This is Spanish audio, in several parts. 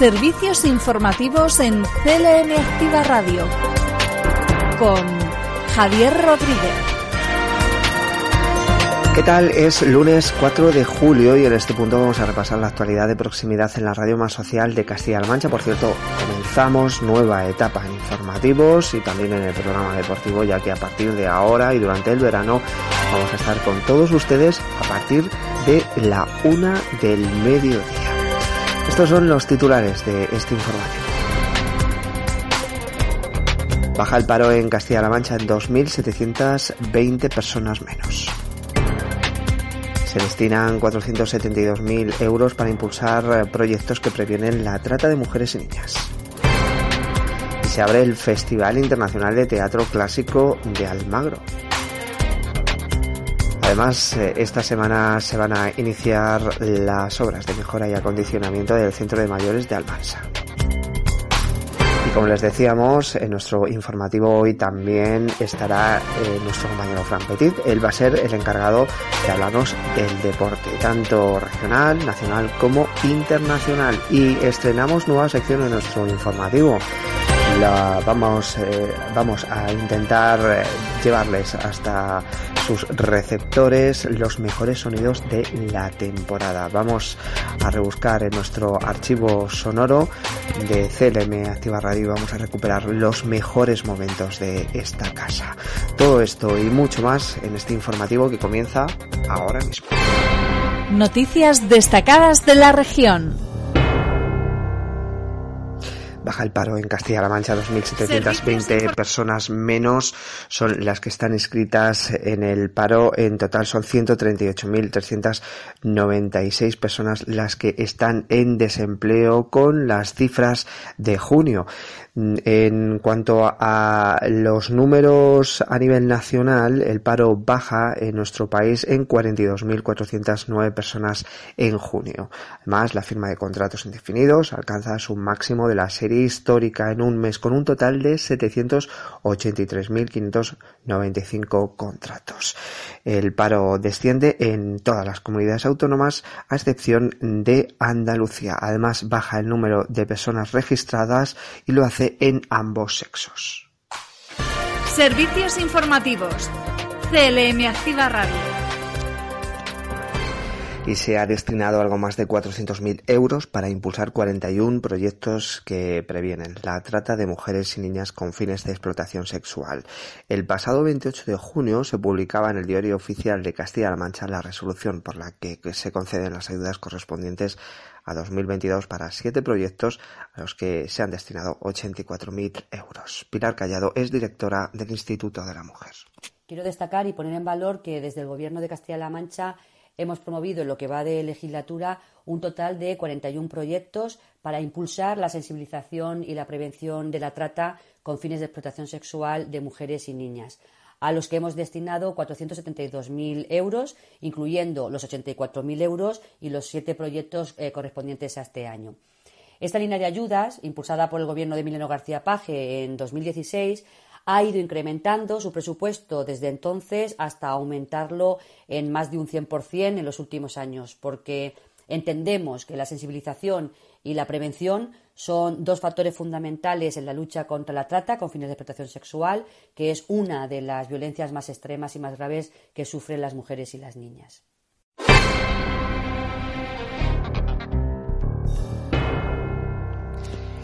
Servicios informativos en CLM Activa Radio con Javier Rodríguez. ¿Qué tal? Es lunes 4 de julio y en este punto vamos a repasar la actualidad de proximidad en la radio más social de Castilla-La Mancha. Por cierto, comenzamos nueva etapa en informativos y también en el programa deportivo, ya que a partir de ahora y durante el verano vamos a estar con todos ustedes a partir de la una del mediodía. Estos son los titulares de este informativo. Baja el paro en Castilla-La Mancha en 2.720 personas menos. Se destinan 472.000 euros para impulsar proyectos que previenen la trata de mujeres y niñas. Y se abre el Festival Internacional de Teatro Clásico de Almagro. Además, eh, esta semana se van a iniciar las obras de mejora y acondicionamiento del Centro de Mayores de Almansa. Y como les decíamos, en nuestro informativo hoy también estará eh, nuestro compañero Fran Petit. Él va a ser el encargado de hablarnos del deporte, tanto regional, nacional como internacional. Y estrenamos nueva sección en nuestro informativo vamos, eh, vamos a intentar eh, llevarles hasta sus receptores los mejores sonidos de la temporada. Vamos a rebuscar en nuestro archivo sonoro de CLM Activa Radio y vamos a recuperar los mejores momentos de esta casa. Todo esto y mucho más en este informativo que comienza ahora mismo. Noticias destacadas de la región. Baja el paro en Castilla-La Mancha, 2.720 personas menos son las que están inscritas en el paro. En total son 138.396 personas las que están en desempleo con las cifras de junio. En cuanto a los números a nivel nacional, el paro baja en nuestro país en 42.409 personas en junio. Además, la firma de contratos indefinidos alcanza su máximo de la serie histórica en un mes con un total de 783.595 contratos. El paro desciende en todas las comunidades autónomas a excepción de Andalucía. Además, baja el número de personas registradas y lo hace en ambos sexos. Servicios informativos. CLM Activa Radio y se ha destinado algo más de 400.000 euros para impulsar 41 proyectos que previenen la trata de mujeres y niñas con fines de explotación sexual. El pasado 28 de junio se publicaba en el Diario Oficial de Castilla-La Mancha la resolución por la que se conceden las ayudas correspondientes a 2022 para siete proyectos a los que se han destinado 84.000 euros. Pilar Callado es directora del Instituto de la Mujer. Quiero destacar y poner en valor que desde el Gobierno de Castilla-La Mancha hemos promovido en lo que va de legislatura un total de 41 proyectos para impulsar la sensibilización y la prevención de la trata con fines de explotación sexual de mujeres y niñas a los que hemos destinado 472.000 euros, incluyendo los 84.000 euros y los siete proyectos eh, correspondientes a este año. Esta línea de ayudas, impulsada por el Gobierno de Emiliano García Paje en 2016, ha ido incrementando su presupuesto desde entonces hasta aumentarlo en más de un 100% en los últimos años, porque entendemos que la sensibilización y la prevención son dos factores fundamentales en la lucha contra la trata con fines de explotación sexual, que es una de las violencias más extremas y más graves que sufren las mujeres y las niñas.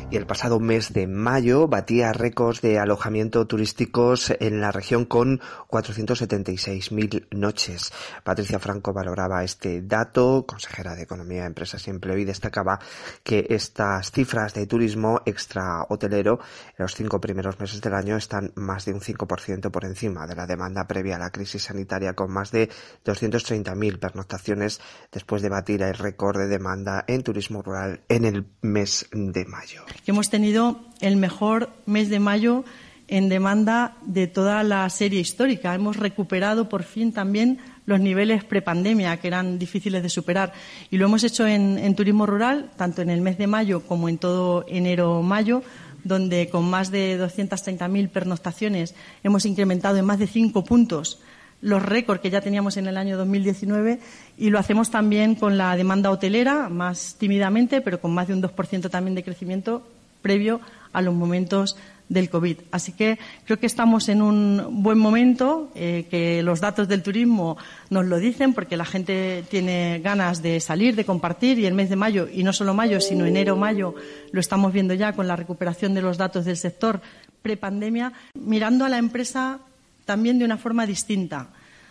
Y el pasado mes de mayo batía récords de alojamiento turísticos en la región con 476.000 noches. Patricia Franco valoraba este dato, consejera de Economía, Empresas y Empleo, y destacaba que estas cifras de turismo extra hotelero en los cinco primeros meses del año están más de un 5% por encima de la demanda previa a la crisis sanitaria, con más de 230.000 pernoctaciones después de batir el récord de demanda en turismo rural en el mes de mayo que hemos tenido el mejor mes de mayo en demanda de toda la serie histórica. Hemos recuperado por fin también los niveles prepandemia, que eran difíciles de superar. Y lo hemos hecho en, turismo rural, tanto en el mes de mayo como en todo enero-mayo, donde con más de 230.000 pernoctaciones hemos incrementado en más de cinco puntos los récords que ya teníamos en el año 2019 y lo hacemos también con la demanda hotelera, más tímidamente, pero con más de un 2% también de crecimiento previo a los momentos del COVID. Así que creo que estamos en un buen momento, eh, que los datos del turismo nos lo dicen, porque la gente tiene ganas de salir, de compartir, y el mes de mayo, y no solo mayo, sino enero, mayo, lo estamos viendo ya con la recuperación de los datos del sector prepandemia, mirando a la empresa también de una forma distinta.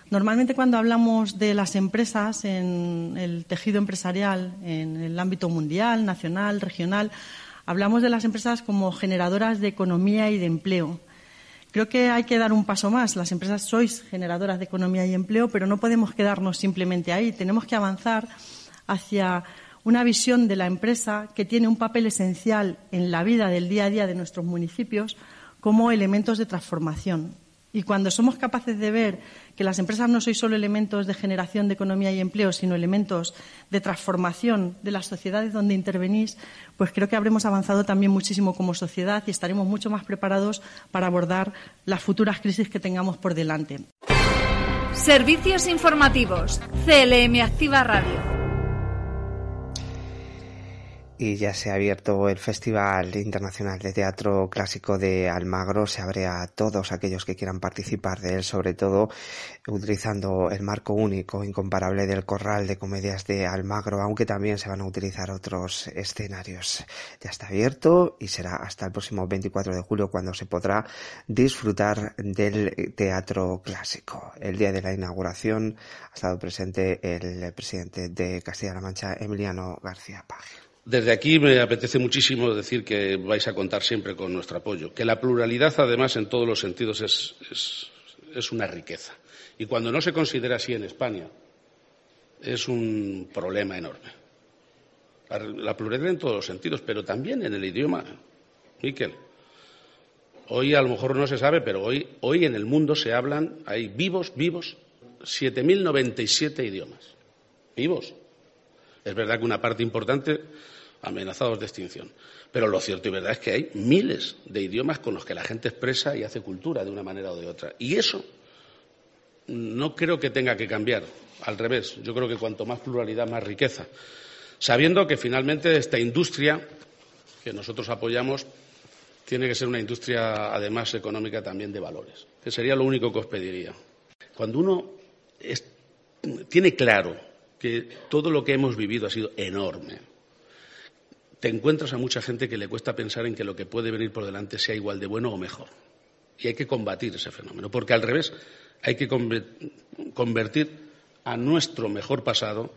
Normalmente cuando hablamos de las empresas en el tejido empresarial, en el ámbito mundial, nacional, regional, hablamos de las empresas como generadoras de economía y de empleo. Creo que hay que dar un paso más. Las empresas sois generadoras de economía y empleo, pero no podemos quedarnos simplemente ahí. Tenemos que avanzar hacia una visión de la empresa que tiene un papel esencial en la vida del día a día de nuestros municipios como elementos de transformación. Y cuando somos capaces de ver que las empresas no sois solo elementos de generación de economía y empleo, sino elementos de transformación de las sociedades donde intervenís, pues creo que habremos avanzado también muchísimo como sociedad y estaremos mucho más preparados para abordar las futuras crisis que tengamos por delante. Servicios informativos. CLM Activa Radio y ya se ha abierto el Festival Internacional de Teatro Clásico de Almagro. Se abre a todos aquellos que quieran participar de él, sobre todo utilizando el marco único, incomparable del Corral de Comedias de Almagro, aunque también se van a utilizar otros escenarios. Ya está abierto y será hasta el próximo 24 de julio cuando se podrá disfrutar del teatro clásico. El día de la inauguración ha estado presente el presidente de Castilla-La Mancha, Emiliano García Paje. Desde aquí me apetece muchísimo decir que vais a contar siempre con nuestro apoyo, que la pluralidad, además, en todos los sentidos es, una riqueza. Y cuando no se considera así en España, es un problema enorme. La, pluralidad en todos los sentidos, pero también en el idioma. Miquel, hoy a lo mejor no se sabe, pero hoy, hoy en el mundo se hablan, hay vivos, vivos, 7.097 idiomas. Vivos. Es verdad que una parte importante amenazados de extinción. Pero lo cierto y verdad es que hay miles de idiomas con los que la gente expresa y hace cultura de una manera o de otra. Y eso no creo que tenga que cambiar. Al revés, yo creo que cuanto más pluralidad, más riqueza. Sabiendo que finalmente esta industria que nosotros apoyamos tiene que ser una industria, además, económica también de valores, que sería lo único que os pediría. Cuando uno tiene claro que todo lo que hemos vivido ha sido enorme, te encuentras a mucha gente que le cuesta pensar en que lo que puede venir por delante sea igual de bueno o mejor. Y hay que combatir ese fenómeno, porque al revés, hay que convertir a nuestro mejor pasado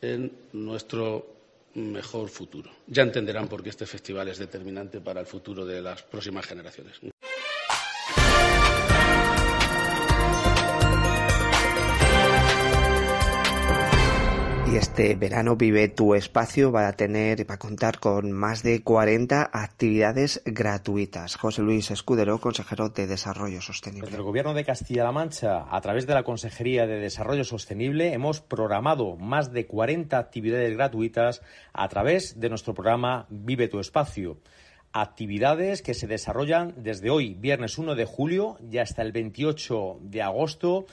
en nuestro mejor futuro. Ya entenderán por qué este festival es determinante para el futuro de las próximas generaciones. Y este verano Vive tu Espacio va a tener, va a contar con más de 40 actividades gratuitas. José Luis Escudero, consejero de Desarrollo Sostenible. el Gobierno de Castilla-La Mancha, a través de la Consejería de Desarrollo Sostenible, hemos programado más de 40 actividades gratuitas a través de nuestro programa Vive tu Espacio actividades que se desarrollan desde hoy, viernes 1 de julio, y hasta el 28 de agosto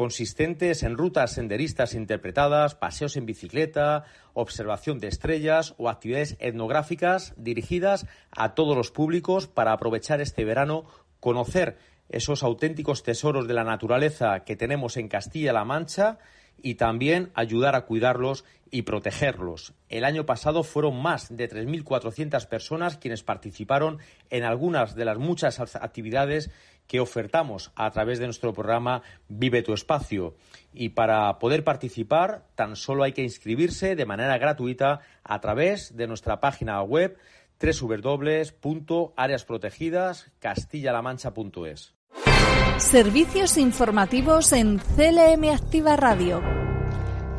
consistentes en rutas senderistas interpretadas, paseos en bicicleta, observación de estrellas o actividades etnográficas dirigidas a todos los públicos para aprovechar este verano, conocer esos auténticos tesoros de la naturaleza que tenemos en Castilla-La Mancha y también ayudar a cuidarlos y protegerlos. El año pasado fueron más de 3.400 personas quienes participaron en algunas de las muchas actividades que ofertamos a través de nuestro programa Vive tu espacio. Y para poder participar tan solo hay que inscribirse de manera gratuita a través de nuestra página web www.áreasprotegidascastillalamancha.es. Servicios informativos en CLM Activa Radio.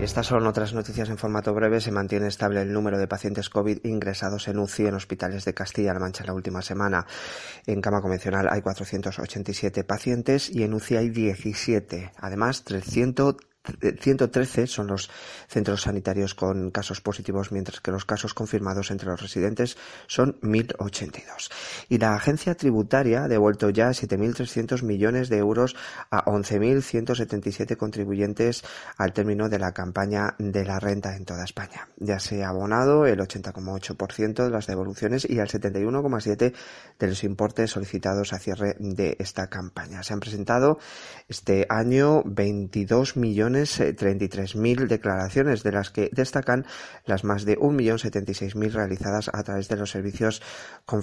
Estas son otras noticias en formato breve. Se mantiene estable el número de pacientes COVID ingresados en UCI en hospitales de Castilla-La Mancha la última semana. En cama convencional hay 487 pacientes y en UCI hay 17. Además, 300 113 son los centros sanitarios con casos positivos, mientras que los casos confirmados entre los residentes son 1.082. Y la agencia tributaria ha devuelto ya 7.300 millones de euros a 11.177 contribuyentes al término de la campaña de la renta en toda España. Ya se ha abonado el 80,8% de las devoluciones y el 71,7% de los importes solicitados a cierre de esta campaña. Se han presentado este año 22 millones 33.000 declaraciones, de las que destacan las más de 1.076.000 realizadas a través de los servicios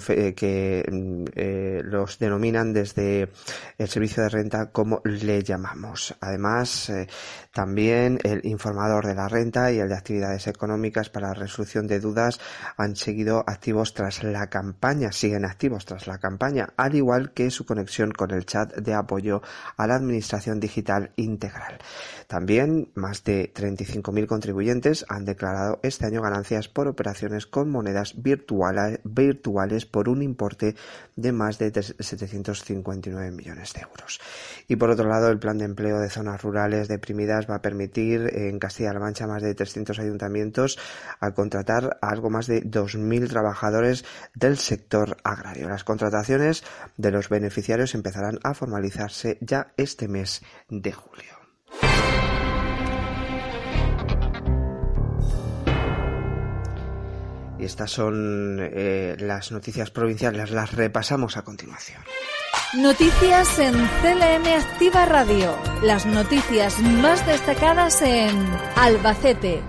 eh, que mm, eh, los denominan desde el servicio de renta como le llamamos. Además, eh, también el informador de la renta y el de actividades económicas para la resolución de dudas han seguido activos tras la campaña, siguen activos tras la campaña, al igual que su conexión con el chat de apoyo a la Administración Digital Integral. También más de 35.000 contribuyentes han declarado este año ganancias por operaciones con monedas virtuales, virtuales por un importe de más de 759 millones de euros. Y por otro lado, el plan de empleo de zonas rurales deprimidas va a permitir en Castilla-La Mancha más de 300 ayuntamientos a contratar a algo más de 2.000 trabajadores del sector agrario. Las contrataciones de los beneficiarios empezarán a formalizarse ya este mes de julio. Estas son eh, las noticias provinciales, las repasamos a continuación. Noticias en CLM Activa Radio. Las noticias más destacadas en Albacete.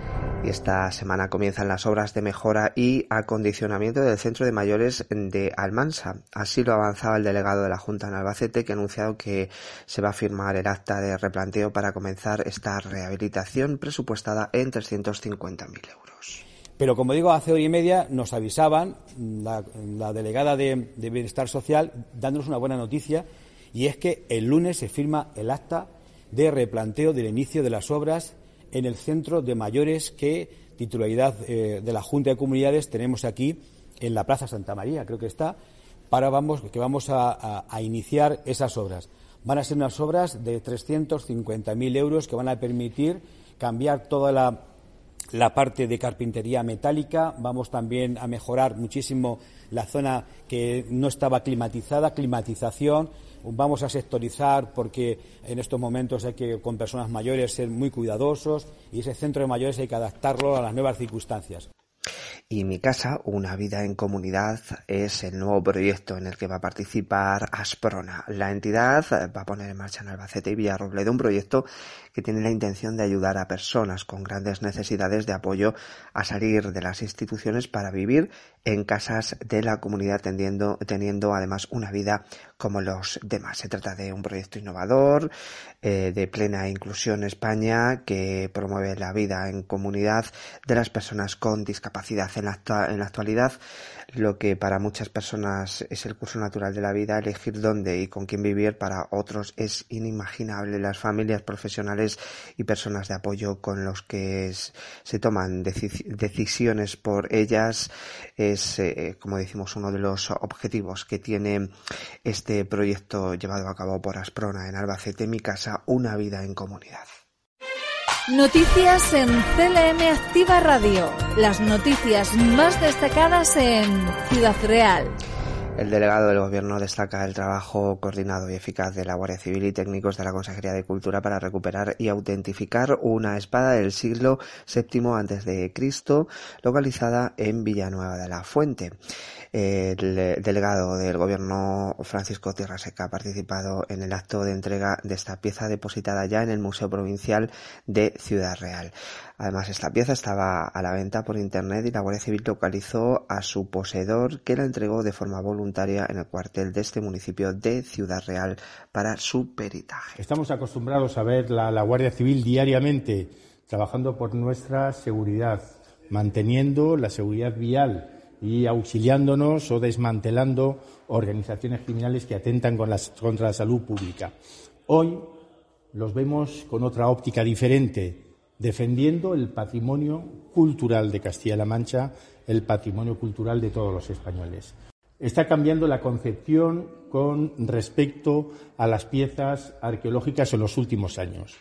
Y esta semana comienzan las obras de mejora y acondicionamiento del centro de mayores de Almansa. Así lo avanzaba el delegado de la Junta en Albacete, que ha anunciado que se va a firmar el acta de replanteo para comenzar esta rehabilitación presupuestada en 350.000 euros. Pero como digo, hace hora y media nos avisaban la, delegada de, Bienestar Social dándonos una buena noticia y es que el lunes se firma el acta de replanteo del inicio de las obras en el centro de mayores que titularidad eh, de la Junta de Comunidades tenemos aquí en la Plaza Santa María, creo que está, para vamos, que vamos a, a iniciar esas obras. Van a ser unas obras de 350.000 euros que van a permitir cambiar toda la la parte de carpintería metálica, vamos también a mejorar muchísimo la zona que no estaba climatizada, climatización, vamos a sectorizar porque en estos momentos hay que con personas mayores ser muy cuidadosos y ese centro de mayores hay que adaptarlo a las nuevas circunstancias. Y Mi Casa, una vida en comunidad, es el nuevo proyecto en el que va a participar Asprona. La entidad va a poner en marcha en Albacete y Villarrobledo un proyecto que tiene la intención de ayudar a personas con grandes necesidades de apoyo a salir de las instituciones para vivir en casas de la comunidad teniendo, teniendo además una vida como los demás. Se trata de un proyecto innovador, eh, de plena inclusión en España, que promueve la vida en comunidad de las personas con discapacidad. En la, en la actualidad, lo que para muchas personas es el curso natural de la vida, elegir dónde y con quién vivir, para otros es inimaginable. Las familias profesionales y personas de apoyo con los que se toman decisiones por ellas es, eh, como decimos, uno de los objetivos que tiene este proyecto llevado a cabo por Asprona en Albacete, mi casa, una vida en comunidad. Noticias en CLM Activa Radio. Las noticias más destacadas en Ciudad Real. El delegado del Gobierno destaca el trabajo coordinado y eficaz de la Guardia Civil y técnicos de la Consejería de Cultura para recuperar y autentificar una espada del siglo VII a.C. localizada en Villanueva de la Fuente. El delegado del gobierno Francisco Tierra Seca ha participado en el acto de entrega de esta pieza depositada ya en el Museo Provincial de Ciudad Real. Además, esta pieza estaba a la venta por internet y la Guardia Civil localizó a su poseedor que la entregó de forma voluntaria en el cuartel de este municipio de Ciudad Real para su peritaje. Estamos acostumbrados a ver la Guardia Civil diariamente trabajando por nuestra seguridad, manteniendo la seguridad vial y auxiliándonos o desmantelando organizaciones criminales que atentan contra la salud pública. Hoy los vemos con otra óptica diferente, defendiendo el patrimonio cultural de Castilla-La Mancha, el patrimonio cultural de todos los españoles. Está cambiando la concepción con respecto a las piezas arqueológicas en los últimos años.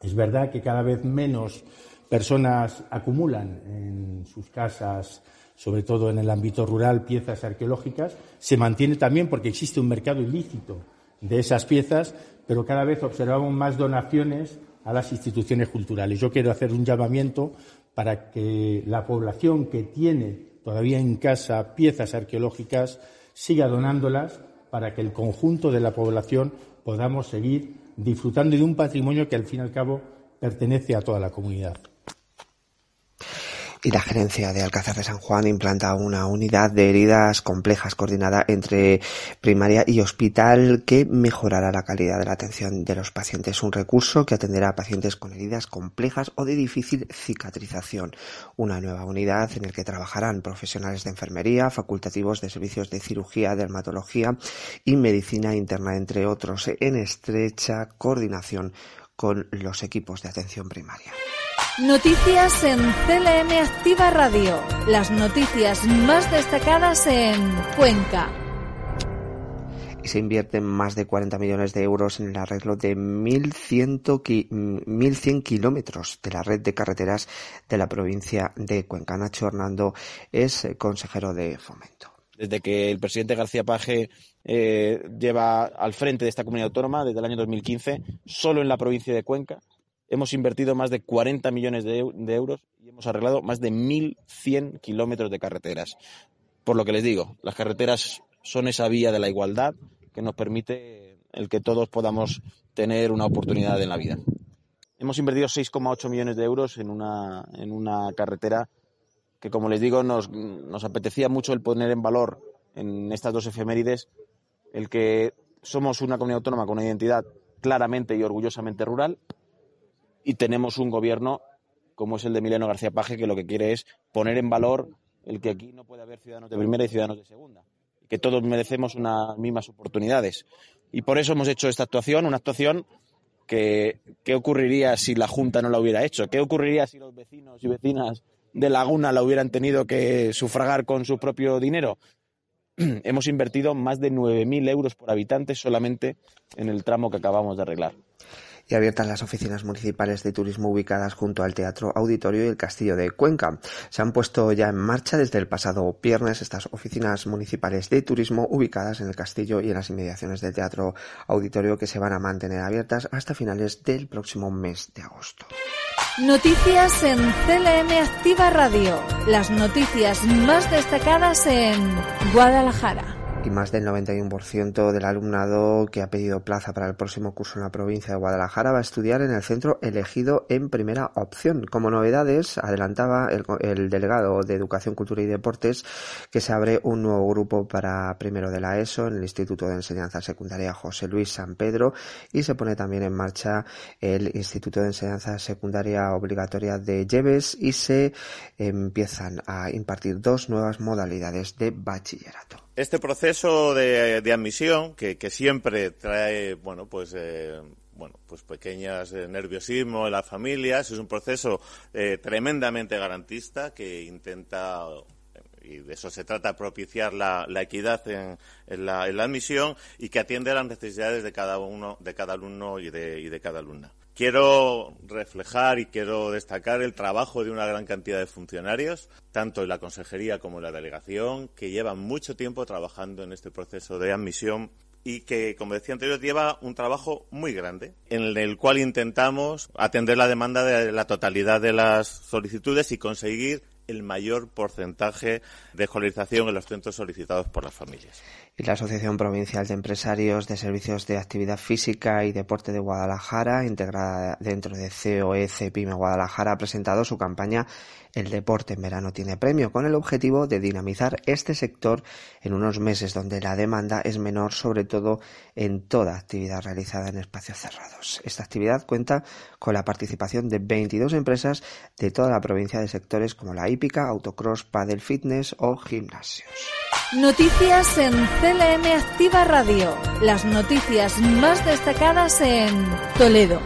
Es verdad que cada vez menos personas acumulan en sus casas, sobre todo en el ámbito rural, piezas arqueológicas. Se mantiene también porque existe un mercado ilícito de esas piezas, pero cada vez observamos más donaciones a las instituciones culturales. Yo quiero hacer un llamamiento para que la población que tiene todavía en casa piezas arqueológicas siga donándolas para que el conjunto de la población podamos seguir disfrutando de un patrimonio que al fin y al cabo pertenece a toda la comunidad y la gerencia de Alcázar de San Juan implanta una unidad de heridas complejas coordinada entre primaria y hospital que mejorará la calidad de la atención de los pacientes. Un recurso que atenderá a pacientes con heridas complejas o de difícil cicatrización. Una nueva unidad en la que trabajarán profesionales de enfermería, facultativos de servicios de cirugía, dermatología y medicina interna, entre otros, en estrecha coordinación con los equipos de atención primaria. Noticias en CLM Activa Radio. Las noticias más destacadas en Cuenca. Y se invierten más de 40 millones de euros en el arreglo de 1.100 kilómetros de la red de carreteras de la provincia de Cuenca. Nacho Hernando es consejero de fomento. Desde que el presidente García Paje eh, lleva al frente de esta comunidad autónoma desde el año 2015, solo en la provincia de Cuenca hemos invertido más de 40 millones de, euros y hemos arreglado más de 1.100 kilómetros de carreteras. Por lo que les digo, las carreteras son esa vía de la igualdad que nos permite el que todos podamos tener una oportunidad en la vida. Hemos invertido 6,8 millones de euros en una, en una carretera que, como les digo, nos, nos apetecía mucho el poner en valor en estas dos efemérides el que somos una comunidad autónoma con una identidad claramente y orgullosamente rural y tenemos un gobierno como es el de Mileno García Paje que lo que quiere es poner en valor el que aquí no puede haber ciudadanos de primera y ciudadanos de segunda, que todos merecemos unas mismas oportunidades. Y por eso hemos hecho esta actuación, una actuación que ¿qué ocurriría si la Junta no la hubiera hecho? ¿Qué ocurriría si los vecinos y vecinas de Laguna la hubieran tenido que sufragar con su propio dinero? hemos invertido más de 9.000 euros por habitante solamente en el tramo que acabamos de arreglar y abiertas las oficinas municipales de turismo ubicadas junto al Teatro Auditorio y el Castillo de Cuenca. Se han puesto ya en marcha desde el pasado viernes estas oficinas municipales de turismo ubicadas en el Castillo y en las inmediaciones del Teatro Auditorio que se van a mantener abiertas hasta finales del próximo mes de agosto. Noticias en CLM Activa Radio. Las noticias más destacadas en Guadalajara y más del 91% del alumnado que ha pedido plaza para el próximo curso en la provincia de Guadalajara va a estudiar en el centro elegido en primera opción. Como novedades, adelantaba el, delegado de Educación, Cultura y Deportes que se abre un nuevo grupo para primero de la ESO en el Instituto de Enseñanza Secundaria José Luis San Pedro y se pone también en marcha el Instituto de Enseñanza Secundaria Obligatoria de Lleves y se empiezan a impartir dos nuevas modalidades de bachillerato. Este proceso de, admisión, que, siempre trae, bueno, pues, eh, bueno, pues pequeñas eh, nerviosismo en las familias, es un proceso eh, tremendamente garantista que intenta y de eso se trata, propiciar la, equidad en, la, admisión y que atiende a las necesidades de cada uno, de cada alumno y de, y de cada alumna. Quiero reflejar y quiero destacar el trabajo de una gran cantidad de funcionarios, tanto en la consejería como en la delegación, que llevan mucho tiempo trabajando en este proceso de admisión y que, como decía anteriormente, lleva un trabajo muy grande, en el cual intentamos atender la demanda de la totalidad de las solicitudes y conseguir el mayor porcentaje de escolarización en los centros solicitados por las familias. Y la Asociación Provincial de Empresarios de Servicios de Actividad Física y Deporte de Guadalajara, integrada dentro de COE CEPIME Guadalajara, ha presentado su campaña El deporte en verano tiene premio, con el objetivo de dinamizar este sector en unos meses donde la demanda es menor, sobre todo en toda actividad realizada en espacios cerrados. Esta actividad cuenta con la participación de 22 empresas de toda la provincia de sectores como la hípica, autocross, paddle fitness o gimnasios. Noticias en CLM Activa Radio. Las noticias más destacadas en Toledo.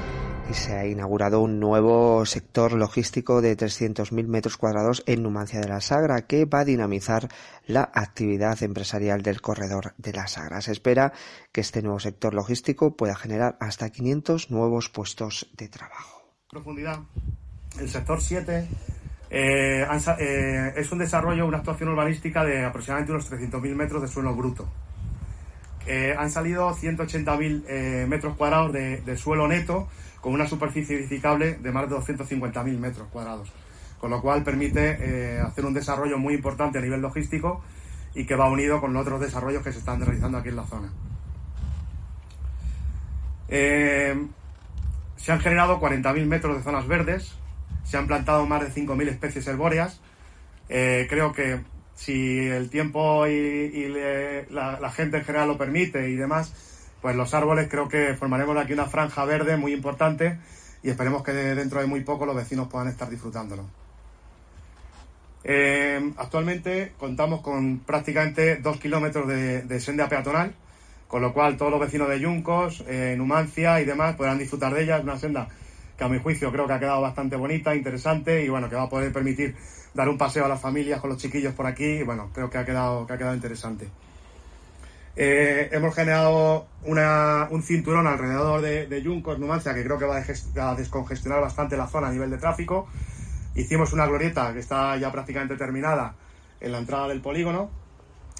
Y se ha inaugurado un nuevo sector logístico de 300.000 metros cuadrados en Numancia de la Sagra que va a dinamizar la actividad empresarial del corredor de la Sagra. Se espera que este nuevo sector logístico pueda generar hasta 500 nuevos puestos de trabajo. Profundidad. El sector 7 eh, eh, es un desarrollo, una actuación urbanística de aproximadamente unos 300.000 metros de suelo bruto. Eh, han salido 180.000 metros cuadrados de, suelo neto con una superficie edificable de más de 250.000 metros cuadrados, con lo cual permite hacer un desarrollo muy importante a nivel logístico y que va unido con los otros desarrollos que se están realizando aquí en la zona. se han generado 40.000 metros de zonas verdes, se han plantado más de 5.000 especies herbóreas. Eh, creo que si el tiempo y, la, gente en general lo permite y demás, pues los árboles creo que formaremos aquí una franja verde muy importante y esperemos que dentro de muy poco los vecinos puedan estar disfrutándolo. Eh, actualmente contamos con prácticamente dos kilómetros de, senda peatonal, con lo cual todos los vecinos de Yuncos, eh, Numancia y demás podrán disfrutar de ella. Una senda que a mi juicio creo que ha quedado bastante bonita, interesante y bueno, que va a poder permitir dar un paseo a las familias con los chiquillos por aquí y bueno, creo que ha quedado, que ha quedado interesante. Eh, hemos generado un cinturón alrededor de, de Yuncos, Numancia, que creo que va a descongestionar bastante la zona a nivel de tráfico. Hicimos una glorieta que está ya prácticamente terminada en la entrada del polígono,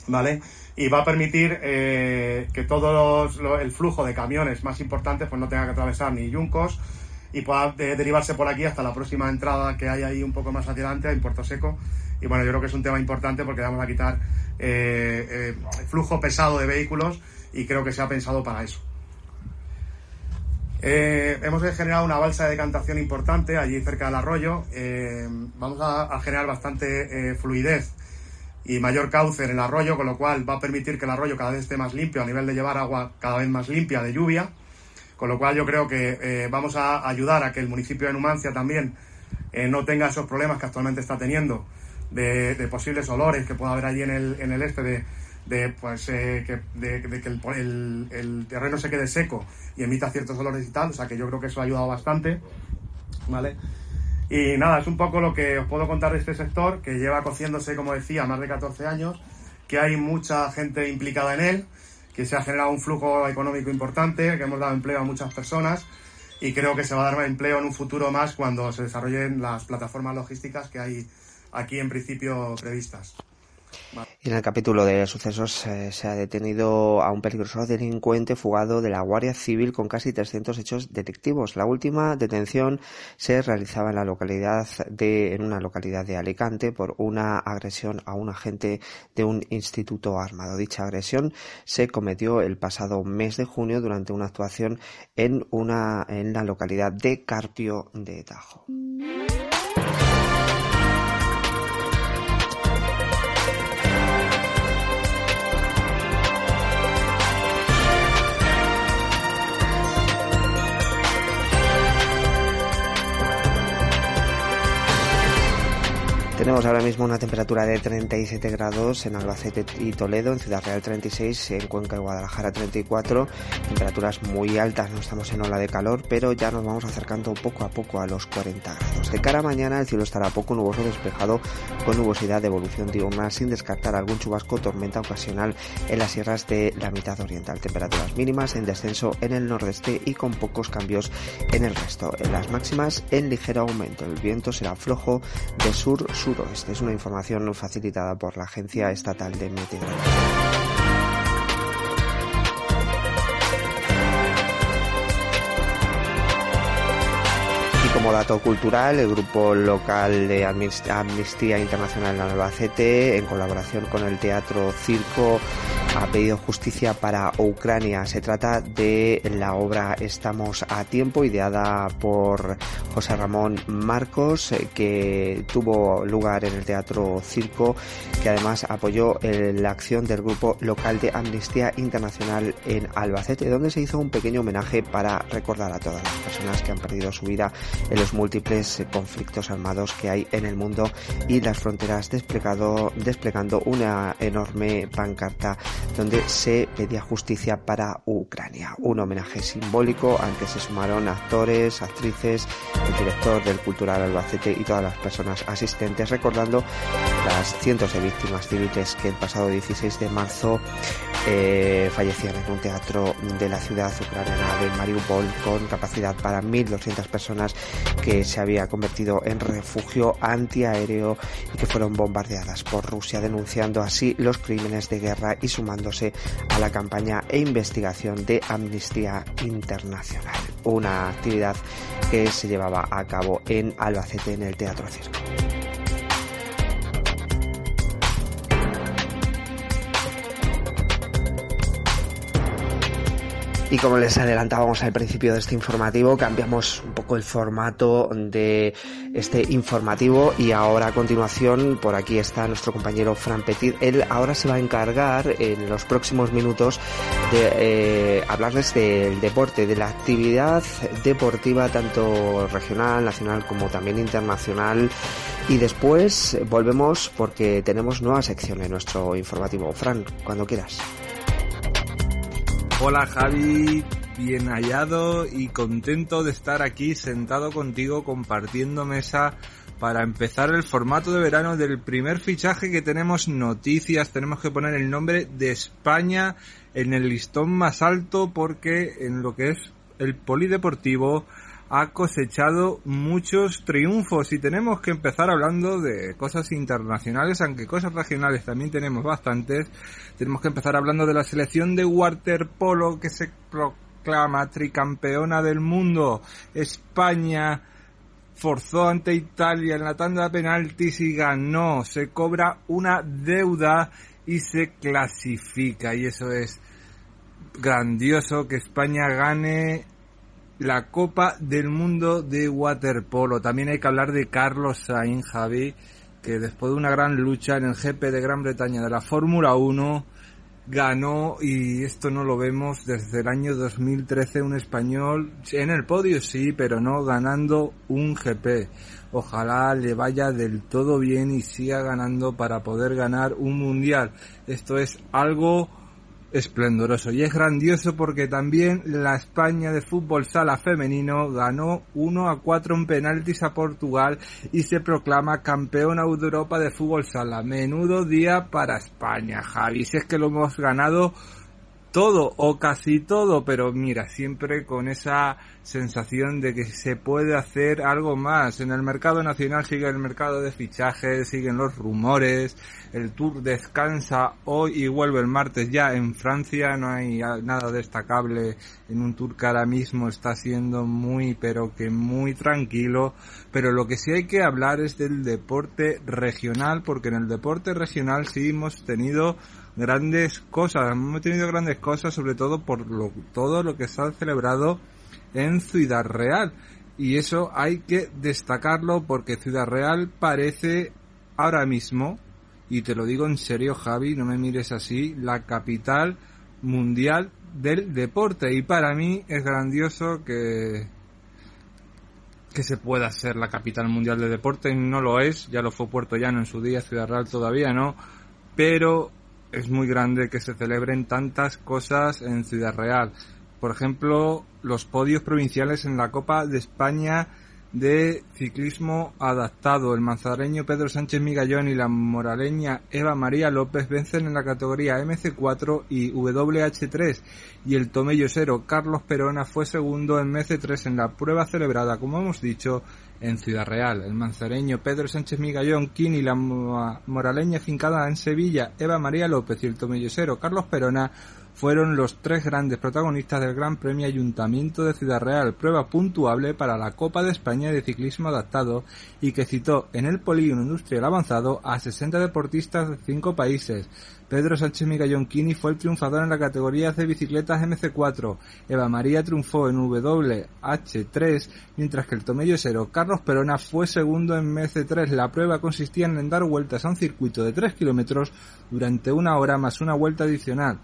¿vale? Y va a permitir eh, que todo el flujo de camiones más importantes pues no tenga que atravesar ni Yuncos, y pueda derivarse por aquí hasta la próxima entrada que hay ahí un poco más adelante, en Puerto Seco. Y bueno, yo creo que es un tema importante porque vamos a quitar eh, eh, flujo pesado de vehículos y creo que se ha pensado para eso. Eh, hemos generado una balsa de decantación importante allí cerca del arroyo. vamos a, generar bastante fluidez y mayor cauce en el arroyo, con lo cual va a permitir que el arroyo cada vez esté más limpio a nivel de llevar agua cada vez más limpia de lluvia. Con lo cual yo creo que eh, vamos a ayudar a que el municipio de Numancia también eh, no tenga esos problemas que actualmente está teniendo de, posibles olores que pueda haber allí en el, en el este de, pues, eh, que, de, que el, terreno se quede seco y emita ciertos olores y tal. O sea que yo creo que eso ha ayudado bastante. ¿Vale? Y nada, es un poco lo que os puedo contar de este sector, que lleva cociéndose, como decía, más de 14 años, que hay mucha gente implicada en él que se ha generado un flujo económico importante, que hemos dado empleo a muchas personas y creo que se va a dar empleo en un futuro más cuando se desarrollen las plataformas logísticas que hay aquí en principio previstas. Y en el capítulo de sucesos eh, se ha detenido a un peligroso delincuente fugado de la Guardia Civil con casi 300 hechos detectivos. La última detención se realizaba en la localidad de, en una localidad de Alicante por una agresión a un agente de un instituto armado. Dicha agresión se cometió el pasado mes de junio durante una actuación en una, en la localidad de Carpio de Tajo. Tenemos ahora mismo una temperatura de 37 grados en Albacete y Toledo, en Ciudad Real 36, en Cuenca y Guadalajara 34, temperaturas muy altas, no estamos en ola de calor, pero ya nos vamos acercando poco a poco a los 40 grados. De cara a mañana el cielo estará poco nuboso despejado con nubosidad de evolución diurna sin descartar algún chubasco tormenta ocasional en las sierras de la mitad oriental. Temperaturas mínimas en descenso en el nordeste y con pocos cambios en el resto. En las máximas en ligero aumento. El viento será flojo de esta Es una información facilitada por la Agencia Estatal de Meteorología. Dato cultural, el grupo local de Amnistía Internacional en Albacete, en colaboración con el Teatro Circo, ha pedido justicia para Ucrania. Se trata de la obra Estamos a tiempo, ideada por José Ramón Marcos, eh, que tuvo lugar en el Teatro Circo, que además apoyó la acción del grupo local de Amnistía Internacional en Albacete, donde se hizo un pequeño homenaje para recordar a todas las personas que han perdido su vida los múltiples conflictos armados que hay en el mundo y las fronteras desplegado, desplegando una enorme pancarta donde se pedía justicia para Ucrania. Un homenaje simbólico al que se sumaron actores, actrices, el director del Cultural Albacete y todas las personas asistentes recordando las cientos de víctimas civiles que el pasado 16 de marzo eh, fallecían en un teatro de la ciudad ucraniana de Mariupol con capacidad para 1.200 personas que se había convertido en refugio antiaéreo y que fueron bombardeadas por Rusia, denunciando así los crímenes de guerra y sumándose a la campaña e investigación de Amnistía Internacional, una actividad que se llevaba a cabo en Albacete en el Teatro Circo. Y como les adelantábamos al principio de este informativo, cambiamos un poco el formato de este informativo y ahora a continuación por aquí está nuestro compañero Fran Petit. Él ahora se va a encargar en los próximos minutos de eh, hablarles del deporte, de la actividad deportiva tanto regional, nacional como también internacional. Y después volvemos porque tenemos nueva sección en nuestro informativo. Fran, cuando quieras. Hola Javi, bien hallado y contento de estar aquí sentado contigo compartiendo mesa para empezar el formato de verano del primer fichaje que tenemos noticias, tenemos que poner el nombre de España en el listón más alto porque en lo que es el polideportivo ha cosechado muchos triunfos y tenemos que empezar hablando de cosas internacionales, aunque cosas regionales también tenemos bastantes. Tenemos que empezar hablando de la selección de waterpolo que se proclama tricampeona del mundo. España forzó ante Italia en la tanda de penaltis y ganó. Se cobra una deuda y se clasifica y eso es grandioso que España gane la Copa del Mundo de Waterpolo. También hay que hablar de Carlos Sainz, Javi, que después de una gran lucha en el GP de Gran Bretaña de la Fórmula 1, ganó, y esto no lo vemos desde el año 2013, un español en el podio, sí, pero no ganando un GP. Ojalá le vaya del todo bien y siga ganando para poder ganar un mundial. Esto es algo esplendoroso y es grandioso porque también la España de fútbol sala femenino ganó 1 a 4 en penaltis a Portugal y se proclama campeona de Europa de fútbol sala. Menudo día para España, Javi. Si es que lo hemos ganado todo o casi todo, pero mira, siempre con esa sensación de que se puede hacer algo más. En el mercado nacional sigue el mercado de fichajes, siguen los rumores, el Tour descansa hoy y vuelve el martes ya en Francia, no hay nada destacable en un Tour que ahora mismo está siendo muy pero que muy tranquilo, pero lo que sí hay que hablar es del deporte regional, porque en el deporte regional sí hemos tenido grandes cosas, hemos tenido grandes cosas sobre todo por lo, todo lo que se ha celebrado en Ciudad Real. Y eso hay que destacarlo porque Ciudad Real parece ahora mismo, y te lo digo en serio Javi, no me mires así, la capital mundial del deporte. Y para mí es grandioso que, que se pueda ser la capital mundial del deporte. No lo es, ya lo fue Puerto Llano en su día, Ciudad Real todavía no. Pero es muy grande que se celebren tantas cosas en Ciudad Real. Por ejemplo, los podios provinciales en la Copa de España de ciclismo adaptado. El manzareño Pedro Sánchez Migallón y la moraleña Eva María López vencen en la categoría MC4 y WH3 y el tomellosero Carlos Perona fue segundo en MC3 en la prueba celebrada, como hemos dicho, en Ciudad Real. El manzareño Pedro Sánchez Migallón, y la moraleña fincada en Sevilla Eva María López y el tomellosero Carlos Perona fueron los tres grandes protagonistas del Gran Premio Ayuntamiento de Ciudad Real, prueba puntuable para la Copa de España de Ciclismo Adaptado y que citó en el polígono industrial avanzado a 60 deportistas de cinco países. Pedro Sánchez Migallonquini fue el triunfador en la categoría de bicicletas MC4. Eva María triunfó en WH3, mientras que el tomellosero Carlos Perona fue segundo en MC3. La prueba consistía en dar vueltas a un circuito de 3 kilómetros durante una hora más una vuelta adicional.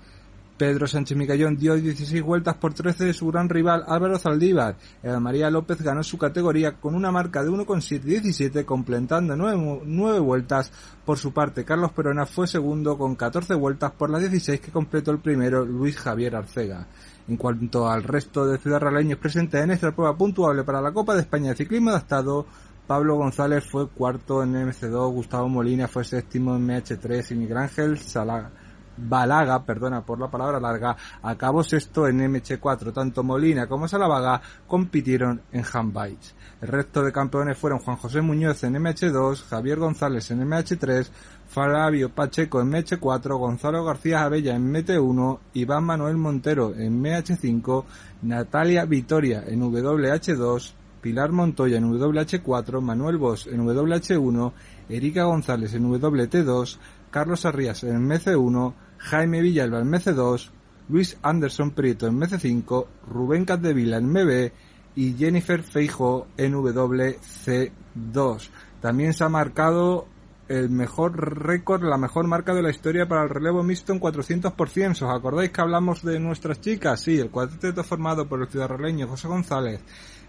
Pedro Sánchez Micallón dio 16 vueltas por 13 de su gran rival Álvaro Zaldívar. Eva María López ganó su categoría con una marca de 1,717 completando 9, vueltas. Por su parte, Carlos Perona fue segundo con 14 vueltas por las 16 que completó el primero Luis Javier Arcega. En cuanto al resto de ciudadanos presentes en esta prueba puntuable para la Copa de España de Ciclismo Adaptado, Pablo González fue cuarto en MC2, Gustavo Molina fue séptimo en MH3 y Miguel Ángel Salaga Balaga, perdona por la palabra larga, acabó sexto en MH4. Tanto Molina como Salavaga compitieron en handbikes. El resto de campeones fueron Juan José Muñoz en MH2, Javier González en MH3, Fabio Pacheco en MH4, Gonzalo García Abella en MT1, Iván Manuel Montero en MH5, Natalia Vitoria en WH2, Pilar Montoya en WH4, Manuel Bosch en WH1, Erika González en WT2, Carlos Arrías en MC1, Jaime Villalba en MC2, Luis Anderson Prieto en MC5, Rubén Capdevila en MB y Jennifer Feijo en WC2. También se ha marcado el mejor récord, la mejor marca de la historia para el relevo mixto en 400%. ¿Os acordáis que hablamos de nuestras chicas? Sí, el cuarteto formado por el ciudadraleño José González,